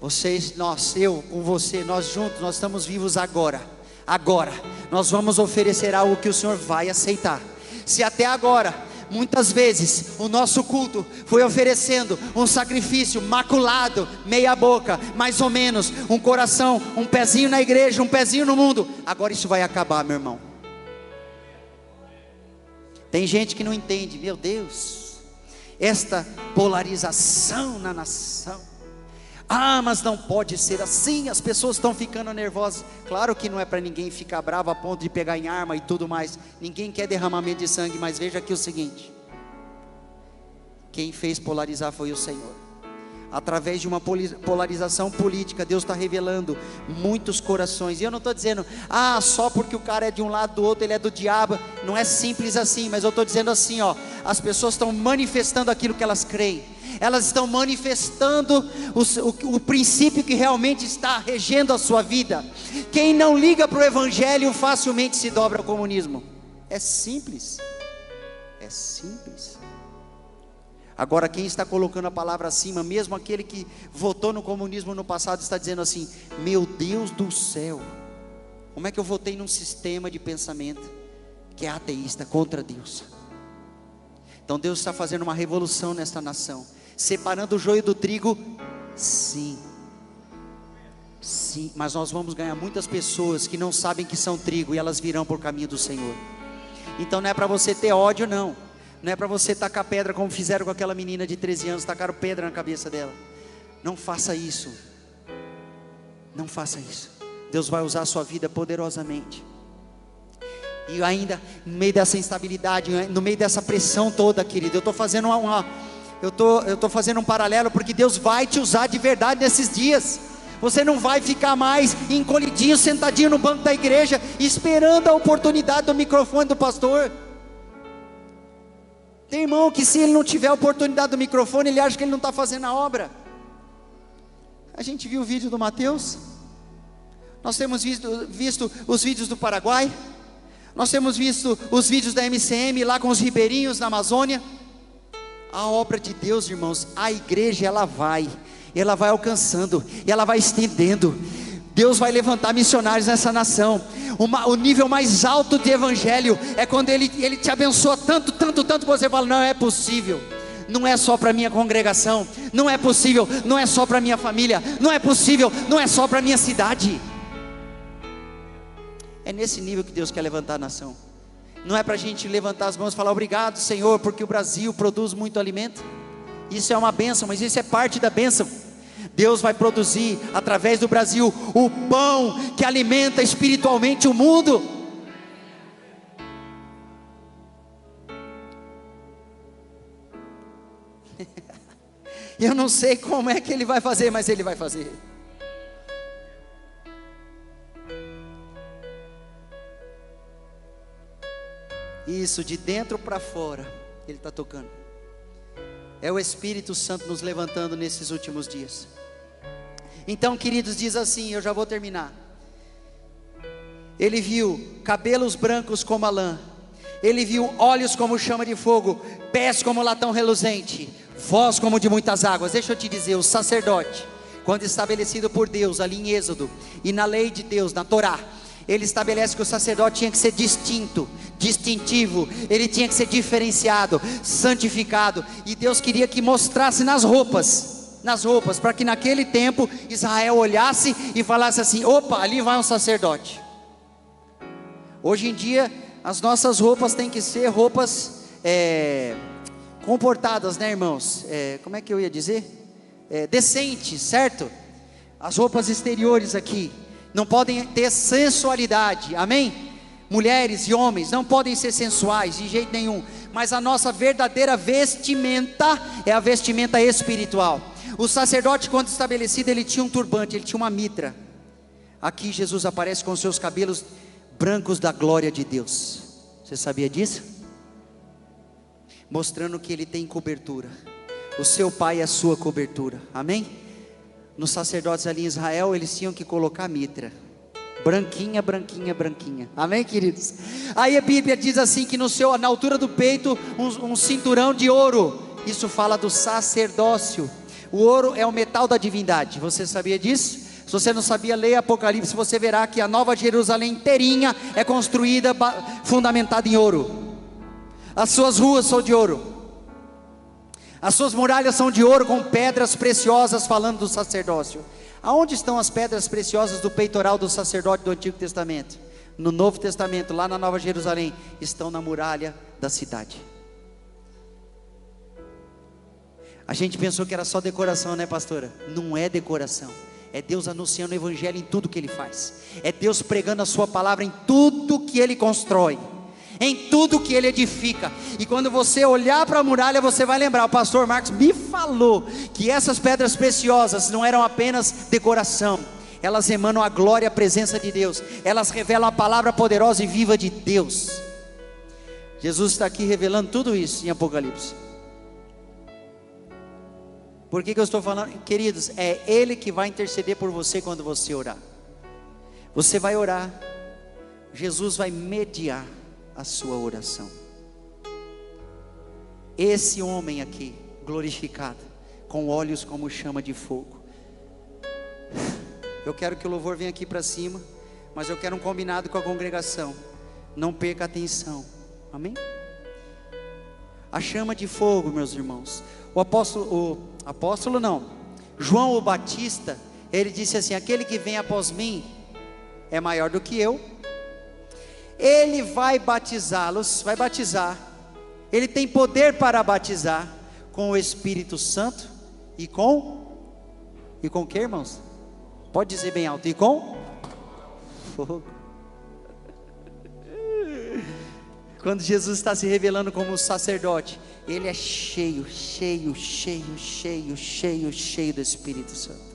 vocês, nós, eu com você, nós juntos, nós estamos vivos agora. Agora, nós vamos oferecer algo que o Senhor vai aceitar. Se até agora Muitas vezes o nosso culto foi oferecendo um sacrifício maculado, meia boca, mais ou menos, um coração, um pezinho na igreja, um pezinho no mundo. Agora isso vai acabar, meu irmão. Tem gente que não entende, meu Deus, esta polarização na nação. Ah, mas não pode ser assim, as pessoas estão ficando nervosas. Claro que não é para ninguém ficar bravo a ponto de pegar em arma e tudo mais. Ninguém quer derramamento de sangue, mas veja aqui o seguinte: quem fez polarizar foi o Senhor. Através de uma polarização política, Deus está revelando muitos corações. E eu não estou dizendo, ah, só porque o cara é de um lado do outro, ele é do diabo. Não é simples assim, mas eu estou dizendo assim, ó, as pessoas estão manifestando aquilo que elas creem elas estão manifestando o, o, o princípio que realmente está regendo a sua vida. Quem não liga para o Evangelho facilmente se dobra ao comunismo. É simples. É simples. Agora, quem está colocando a palavra acima, mesmo aquele que votou no comunismo no passado, está dizendo assim: Meu Deus do céu, como é que eu votei num sistema de pensamento que é ateísta contra Deus? Então, Deus está fazendo uma revolução nesta nação separando o joio do trigo? Sim. Sim, mas nós vamos ganhar muitas pessoas que não sabem que são trigo e elas virão por caminho do Senhor. Então não é para você ter ódio, não. Não é para você tacar pedra como fizeram com aquela menina de 13 anos, tacaram pedra na cabeça dela. Não faça isso. Não faça isso. Deus vai usar a sua vida poderosamente. E ainda, no meio dessa instabilidade, no meio dessa pressão toda, querido, eu estou fazendo uma, uma eu tô, estou tô fazendo um paralelo porque Deus vai te usar de verdade nesses dias. Você não vai ficar mais encolhidinho, sentadinho no banco da igreja, esperando a oportunidade do microfone do pastor. Tem irmão que se ele não tiver a oportunidade do microfone, ele acha que ele não está fazendo a obra. A gente viu o vídeo do Mateus. Nós temos visto, visto os vídeos do Paraguai. Nós temos visto os vídeos da MCM lá com os ribeirinhos na Amazônia. A obra de Deus, irmãos, a igreja ela vai, ela vai alcançando, ela vai estendendo. Deus vai levantar missionários nessa nação. Uma, o nível mais alto de evangelho é quando ele, ele te abençoa tanto, tanto, tanto, que você fala: não é possível. Não é só para minha congregação, não é possível, não é só para minha família, não é possível, não é só para minha cidade. É nesse nível que Deus quer levantar a nação. Não é para a gente levantar as mãos e falar obrigado, Senhor, porque o Brasil produz muito alimento. Isso é uma benção, mas isso é parte da benção. Deus vai produzir através do Brasil o pão que alimenta espiritualmente o mundo. Eu não sei como é que ele vai fazer, mas ele vai fazer. Isso, de dentro para fora, Ele está tocando. É o Espírito Santo nos levantando nesses últimos dias. Então, queridos, diz assim: eu já vou terminar. Ele viu cabelos brancos como a lã, ele viu olhos como chama de fogo, pés como latão reluzente, voz como de muitas águas. Deixa eu te dizer: o sacerdote, quando estabelecido por Deus ali em Êxodo e na lei de Deus, na Torá, ele estabelece que o sacerdote tinha que ser distinto, distintivo, ele tinha que ser diferenciado, santificado, e Deus queria que mostrasse nas roupas, nas roupas, para que naquele tempo Israel olhasse e falasse assim: opa, ali vai um sacerdote. Hoje em dia, as nossas roupas têm que ser roupas é, comportadas, né, irmãos? É, como é que eu ia dizer? É, decentes, certo? As roupas exteriores aqui não podem ter sensualidade, amém? Mulheres e homens não podem ser sensuais de jeito nenhum, mas a nossa verdadeira vestimenta é a vestimenta espiritual. O sacerdote, quando estabelecido, ele tinha um turbante, ele tinha uma mitra. Aqui Jesus aparece com seus cabelos brancos da glória de Deus. Você sabia disso? Mostrando que ele tem cobertura. O seu pai é a sua cobertura. Amém? Nos sacerdotes ali em Israel, eles tinham que colocar mitra. Branquinha, branquinha, branquinha. Amém, queridos? Aí a Bíblia diz assim que no seu, na altura do peito, um, um cinturão de ouro. Isso fala do sacerdócio. O ouro é o metal da divindade. Você sabia disso? Se você não sabia, leia Apocalipse, você verá que a nova Jerusalém inteirinha é construída, fundamentada em ouro. As suas ruas são de ouro. As suas muralhas são de ouro com pedras preciosas, falando do sacerdócio. Aonde estão as pedras preciosas do peitoral do sacerdote do Antigo Testamento? No Novo Testamento, lá na Nova Jerusalém, estão na muralha da cidade. A gente pensou que era só decoração, né, pastora? Não é decoração. É Deus anunciando o Evangelho em tudo que Ele faz. É Deus pregando a Sua palavra em tudo que Ele constrói. Em tudo que Ele edifica. E quando você olhar para a muralha, você vai lembrar: o pastor Marcos me falou que essas pedras preciosas não eram apenas decoração. Elas emanam a glória e a presença de Deus. Elas revelam a palavra poderosa e viva de Deus. Jesus está aqui revelando tudo isso em Apocalipse. Por que, que eu estou falando? Queridos, é Ele que vai interceder por você quando você orar. Você vai orar, Jesus vai mediar a sua oração. Esse homem aqui, glorificado, com olhos como chama de fogo. Eu quero que o louvor venha aqui para cima, mas eu quero um combinado com a congregação. Não perca atenção. Amém? A chama de fogo, meus irmãos. O apóstolo, o apóstolo não, João o Batista, ele disse assim: aquele que vem após mim é maior do que eu, ele vai batizá-los, vai batizar, ele tem poder para batizar com o Espírito Santo e com, e com que irmãos? Pode dizer bem alto, e com fogo. Quando Jesus está se revelando como sacerdote, ele é cheio, cheio, cheio, cheio, cheio, cheio do Espírito Santo.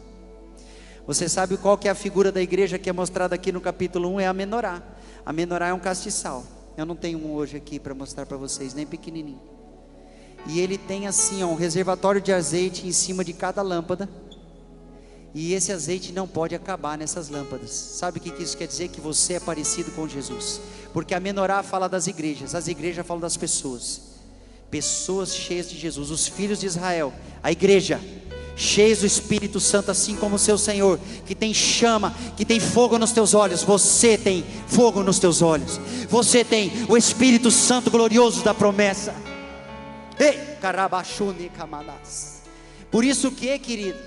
Você sabe qual que é a figura da igreja que é mostrada aqui no capítulo 1? É a menorá. A menorá é um castiçal. Eu não tenho um hoje aqui para mostrar para vocês, nem pequenininho. E ele tem assim, ó, um reservatório de azeite em cima de cada lâmpada. E esse azeite não pode acabar nessas lâmpadas. Sabe o que isso quer dizer? Que você é parecido com Jesus. Porque a menorá fala das igrejas, as igrejas falam das pessoas. Pessoas cheias de Jesus, os filhos de Israel, a igreja, cheios do Espírito Santo, assim como o seu Senhor, que tem chama, que tem fogo nos teus olhos. Você tem fogo nos teus olhos. Você tem o Espírito Santo glorioso da promessa. Ei, Por isso que, querido,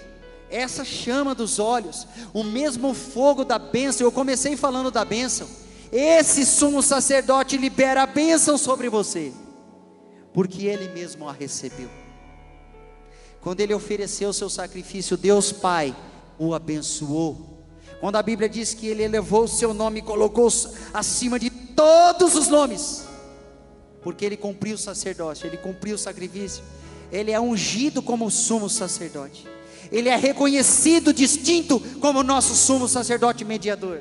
essa chama dos olhos, o mesmo fogo da bênção. Eu comecei falando da bênção. Esse sumo sacerdote libera a bênção sobre você, porque ele mesmo a recebeu. Quando ele ofereceu o seu sacrifício, Deus Pai o abençoou. Quando a Bíblia diz que ele elevou o seu nome e colocou acima de todos os nomes, porque ele cumpriu o sacerdócio, ele cumpriu o sacrifício, ele é ungido como sumo sacerdote ele é reconhecido, distinto como nosso sumo sacerdote mediador.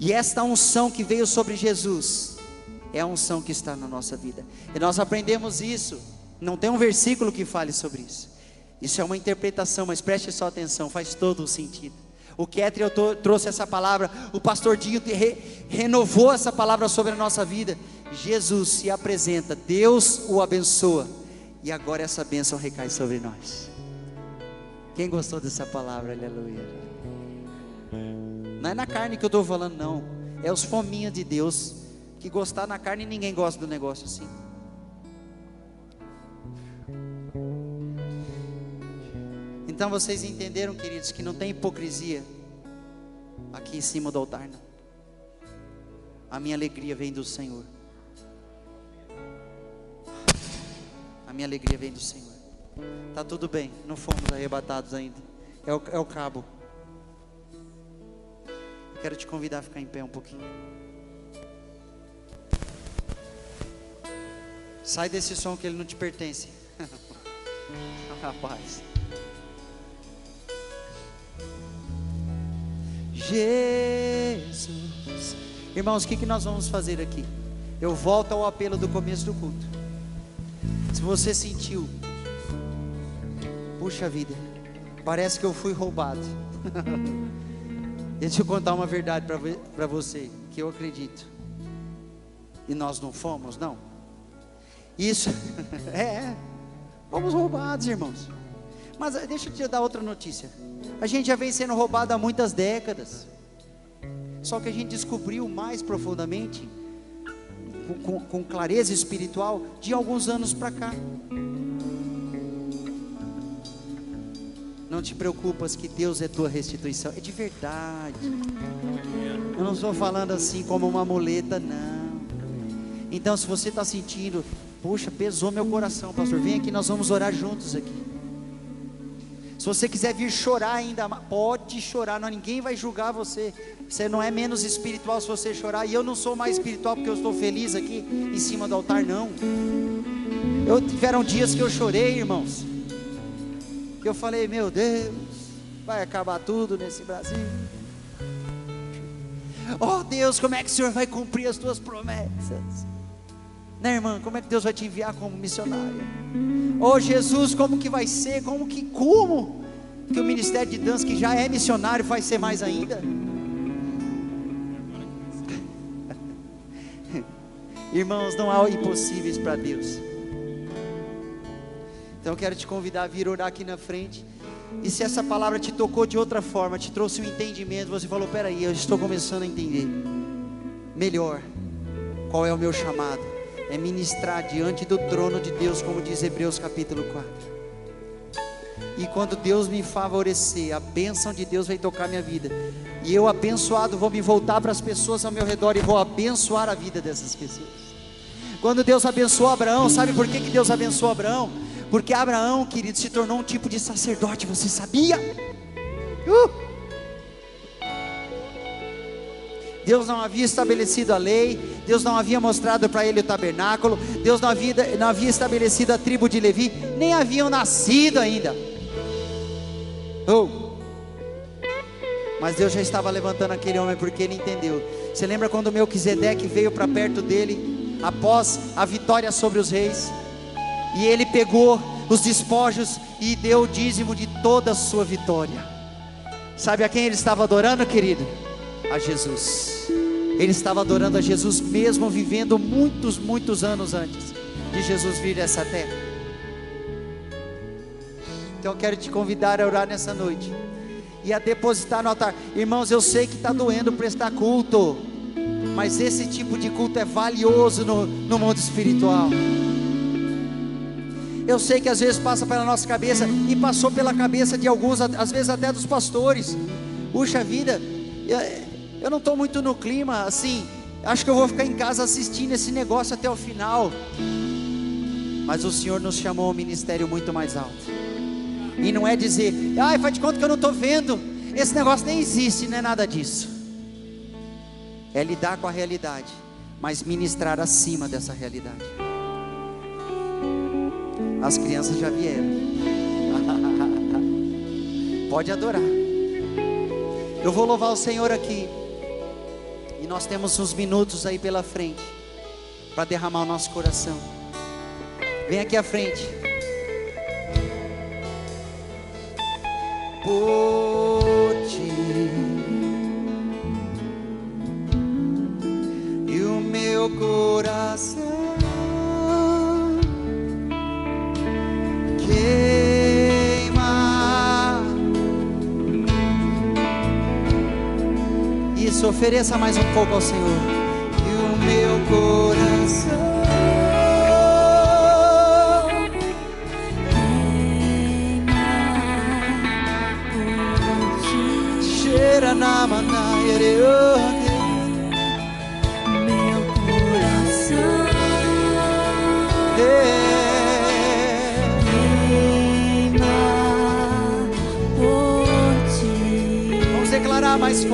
E esta unção que veio sobre Jesus é a unção que está na nossa vida. E nós aprendemos isso. Não tem um versículo que fale sobre isso. Isso é uma interpretação, mas preste só atenção, faz todo o sentido. O Ketriel trouxe essa palavra, o pastor Dinho re, renovou essa palavra sobre a nossa vida. Jesus se apresenta, Deus o abençoa, e agora essa bênção recai sobre nós. Quem gostou dessa palavra, aleluia. Não é na carne que eu estou falando, não. É os fominhos de Deus. Que gostar na carne ninguém gosta do negócio assim. Então vocês entenderam, queridos, que não tem hipocrisia aqui em cima do altar, não. A minha alegria vem do Senhor. A minha alegria vem do Senhor. Tá tudo bem, não fomos arrebatados ainda. É o, é o cabo. Quero te convidar a ficar em pé um pouquinho. Sai desse som que ele não te pertence. Rapaz. Jesus. Irmãos, o que, que nós vamos fazer aqui? Eu volto ao apelo do começo do culto. Se você sentiu, puxa vida, parece que eu fui roubado. Deixa eu contar uma verdade para você, que eu acredito. E nós não fomos, não. Isso, é, fomos roubados, irmãos. Mas eh, deixa eu te dar outra notícia. A gente já vem sendo roubado há muitas décadas. Só que a gente descobriu mais profundamente, com, com, clareza espiritual, de alguns anos para cá. Não te preocupas que Deus é tua restituição. É de verdade. Eu não estou falando assim como uma muleta, não. Então, se você está sentindo, puxa, pesou meu coração, pastor, vem aqui, nós vamos orar juntos aqui. Se você quiser vir chorar ainda, pode chorar, não, ninguém vai julgar você. Você não é menos espiritual se você chorar. E eu não sou mais espiritual porque eu estou feliz aqui em cima do altar, não. Eu tiveram dias que eu chorei, irmãos. Eu falei, meu Deus, vai acabar tudo nesse Brasil. Oh Deus, como é que o Senhor vai cumprir as tuas promessas? Né, irmã? Como é que Deus vai te enviar como missionária? Oh Jesus, como que vai ser? Como que como que o ministério de dança que já é missionário vai ser mais ainda? Irmãos, não há impossíveis para Deus. Então eu quero te convidar a vir orar aqui na frente. E se essa palavra te tocou de outra forma, te trouxe um entendimento, você falou: peraí, eu estou começando a entender melhor qual é o meu chamado. É ministrar diante do trono de Deus, como diz Hebreus capítulo 4. E quando Deus me favorecer, a bênção de Deus vai tocar minha vida. E eu, abençoado, vou me voltar para as pessoas ao meu redor e vou abençoar a vida dessas pessoas. Quando Deus abençoou Abraão, sabe por que, que Deus abençoou Abraão? Porque Abraão, querido, se tornou um tipo de sacerdote, você sabia? Uh! Deus não havia estabelecido a lei, Deus não havia mostrado para ele o tabernáculo, Deus não havia, não havia estabelecido a tribo de Levi, nem haviam nascido ainda. Oh. Mas Deus já estava levantando aquele homem porque ele entendeu. Você lembra quando Melquisedeque veio para perto dele após a vitória sobre os reis? E ele pegou os despojos e deu o dízimo de toda a sua vitória. Sabe a quem ele estava adorando, querido? A Jesus. Ele estava adorando a Jesus mesmo vivendo muitos, muitos anos antes de Jesus vir a essa terra. Então eu quero te convidar a orar nessa noite e a depositar no altar. Irmãos, eu sei que está doendo prestar culto, mas esse tipo de culto é valioso no, no mundo espiritual. Eu sei que às vezes passa pela nossa cabeça e passou pela cabeça de alguns, às vezes até dos pastores. Puxa vida, eu, não estou muito no clima assim. Acho que eu vou ficar em casa assistindo esse negócio até o final. Mas o Senhor nos chamou a um ministério muito mais alto. E não é dizer, ai, faz de conta que eu não estou vendo. Esse negócio nem existe, não é nada disso. É lidar com a realidade, mas ministrar acima dessa realidade. As crianças já vieram. Pode adorar. Eu vou louvar o Senhor aqui. E nós temos uns minutos aí pela frente para derramar o nosso coração. Vem aqui à frente. Por ti. E o meu coração ofereça mais um pouco ao Senhor.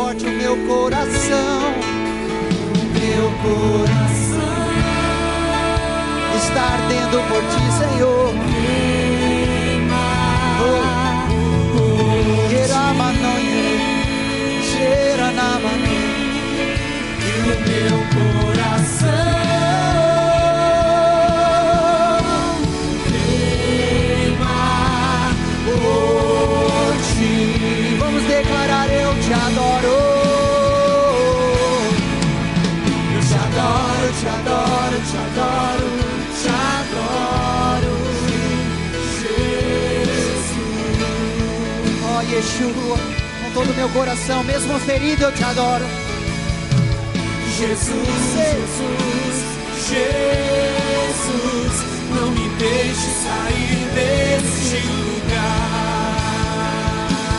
Forte o meu coração. O meu coração está ardendo por ti, Senhor. Yeshua, com todo o meu coração, mesmo ferido, eu te adoro. Jesus, Jesus, Jesus, não me deixe sair deste lugar.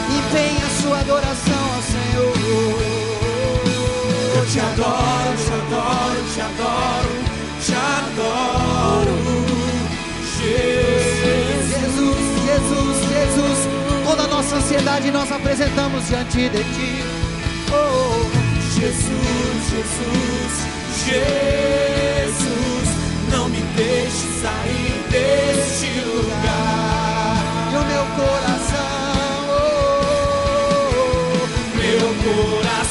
Empenha a sua adoração ao Senhor. Eu te adoro, te adoro, te adoro, nossa ansiedade nós apresentamos diante de Ti. Oh, Jesus, Jesus, Jesus, não me deixe sair deste lugar. e o meu coração, oh, Meu coração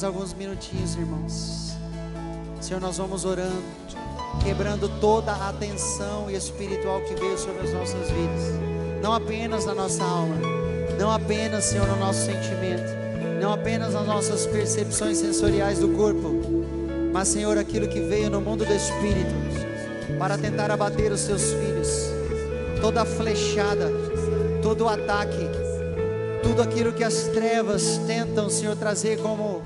mais alguns minutinhos, irmãos. Senhor, nós vamos orando, quebrando toda a tensão espiritual que veio sobre as nossas vidas. Não apenas na nossa alma, não apenas, Senhor, no nosso sentimento, não apenas nas nossas percepções sensoriais do corpo, mas, Senhor, aquilo que veio no mundo do espírito para tentar abater os seus filhos, toda flechada, todo ataque, tudo aquilo que as trevas tentam, Senhor, trazer como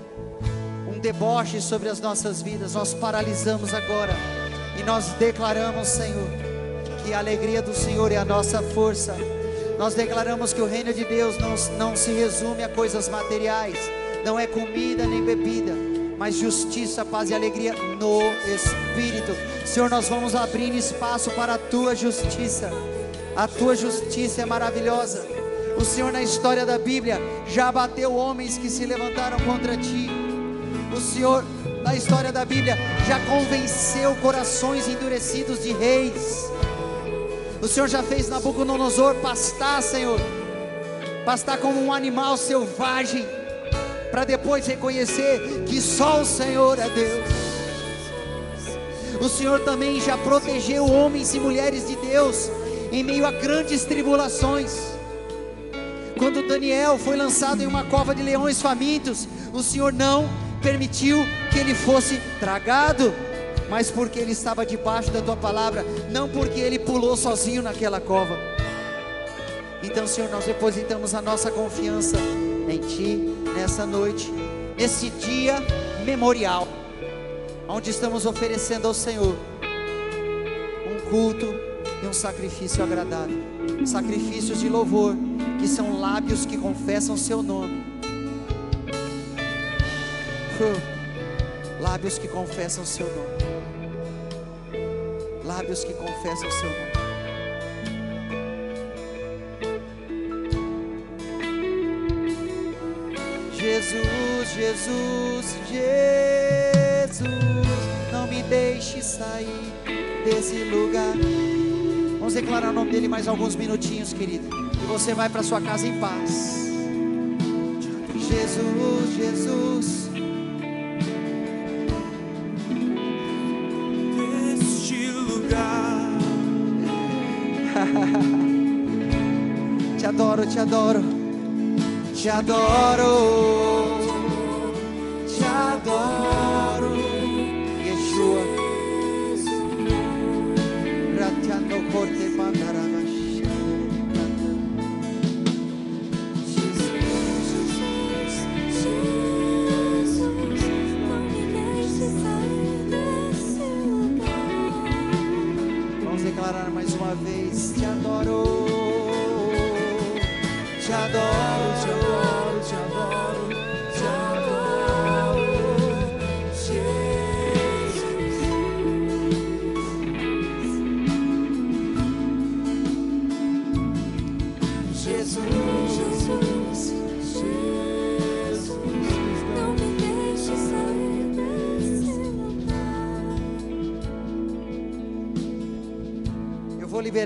deboche sobre as nossas vidas, nós paralisamos agora e nós declaramos, Senhor, que a alegria do Senhor é a nossa força. Nós declaramos que o reino de Deus não, não se resume a coisas materiais, não é comida nem bebida, mas justiça, paz e alegria no Espírito. Senhor, nós vamos abrir espaço para a tua justiça. A tua justiça é maravilhosa. O Senhor, na história da Bíblia, já abateu homens que se levantaram contra ti. Senhor, na história da Bíblia, já convenceu corações endurecidos de reis. O Senhor já fez Nabucodonosor pastar, Senhor, pastar como um animal selvagem, para depois reconhecer que só o Senhor é Deus. O Senhor também já protegeu homens e mulheres de Deus em meio a grandes tribulações. Quando Daniel foi lançado em uma cova de leões famintos, o Senhor não permitiu que ele fosse tragado, mas porque ele estava debaixo da tua palavra, não porque ele pulou sozinho naquela cova. Então, Senhor, nós depositamos a nossa confiança em Ti nessa noite, nesse dia memorial, onde estamos oferecendo ao Senhor um culto e um sacrifício agradável sacrifícios de louvor, que são lábios que confessam Seu nome. Lábios que confessam Seu nome. Lábios que confessam Seu nome. Jesus, Jesus, Jesus, não me deixe sair desse lugar Vamos declarar o nome dele mais alguns minutinhos, querido. E você vai para sua casa em paz. Jesus, Jesus. Adoro, te adoro. Te adoro. Te adoro. Yeshua. Ratiando corte mandarabash.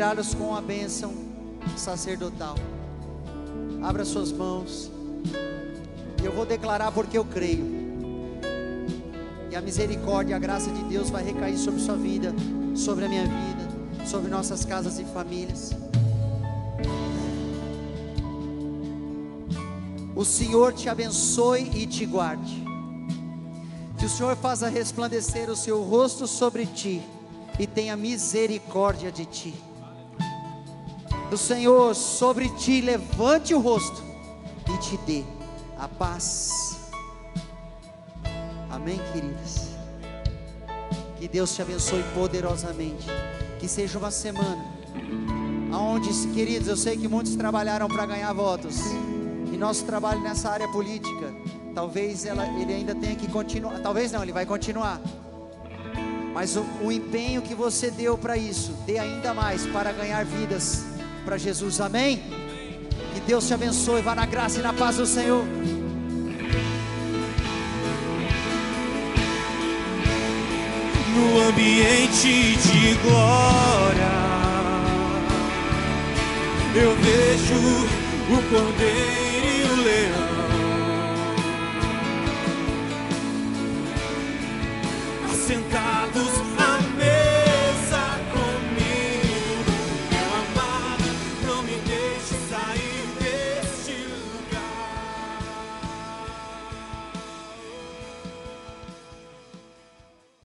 Com a bênção sacerdotal. Abra suas mãos. E eu vou declarar porque eu creio. E a misericórdia a graça de Deus vai recair sobre sua vida, sobre a minha vida, sobre nossas casas e famílias. O Senhor te abençoe e te guarde. Que o Senhor faça resplandecer o seu rosto sobre ti e tenha misericórdia de ti. O Senhor sobre ti levante o rosto e te dê a paz. Amém, queridas. Que Deus te abençoe poderosamente. Que seja uma semana aonde, queridos, eu sei que muitos trabalharam para ganhar votos. E nosso trabalho nessa área política, talvez ela, ele ainda tenha que continuar. Talvez não, ele vai continuar. Mas o, o empenho que você deu para isso, dê ainda mais para ganhar vidas para Jesus. Amém? Que Deus te abençoe. Vá na graça e na paz do Senhor. no ambiente de glória. Eu vejo o Cordeiro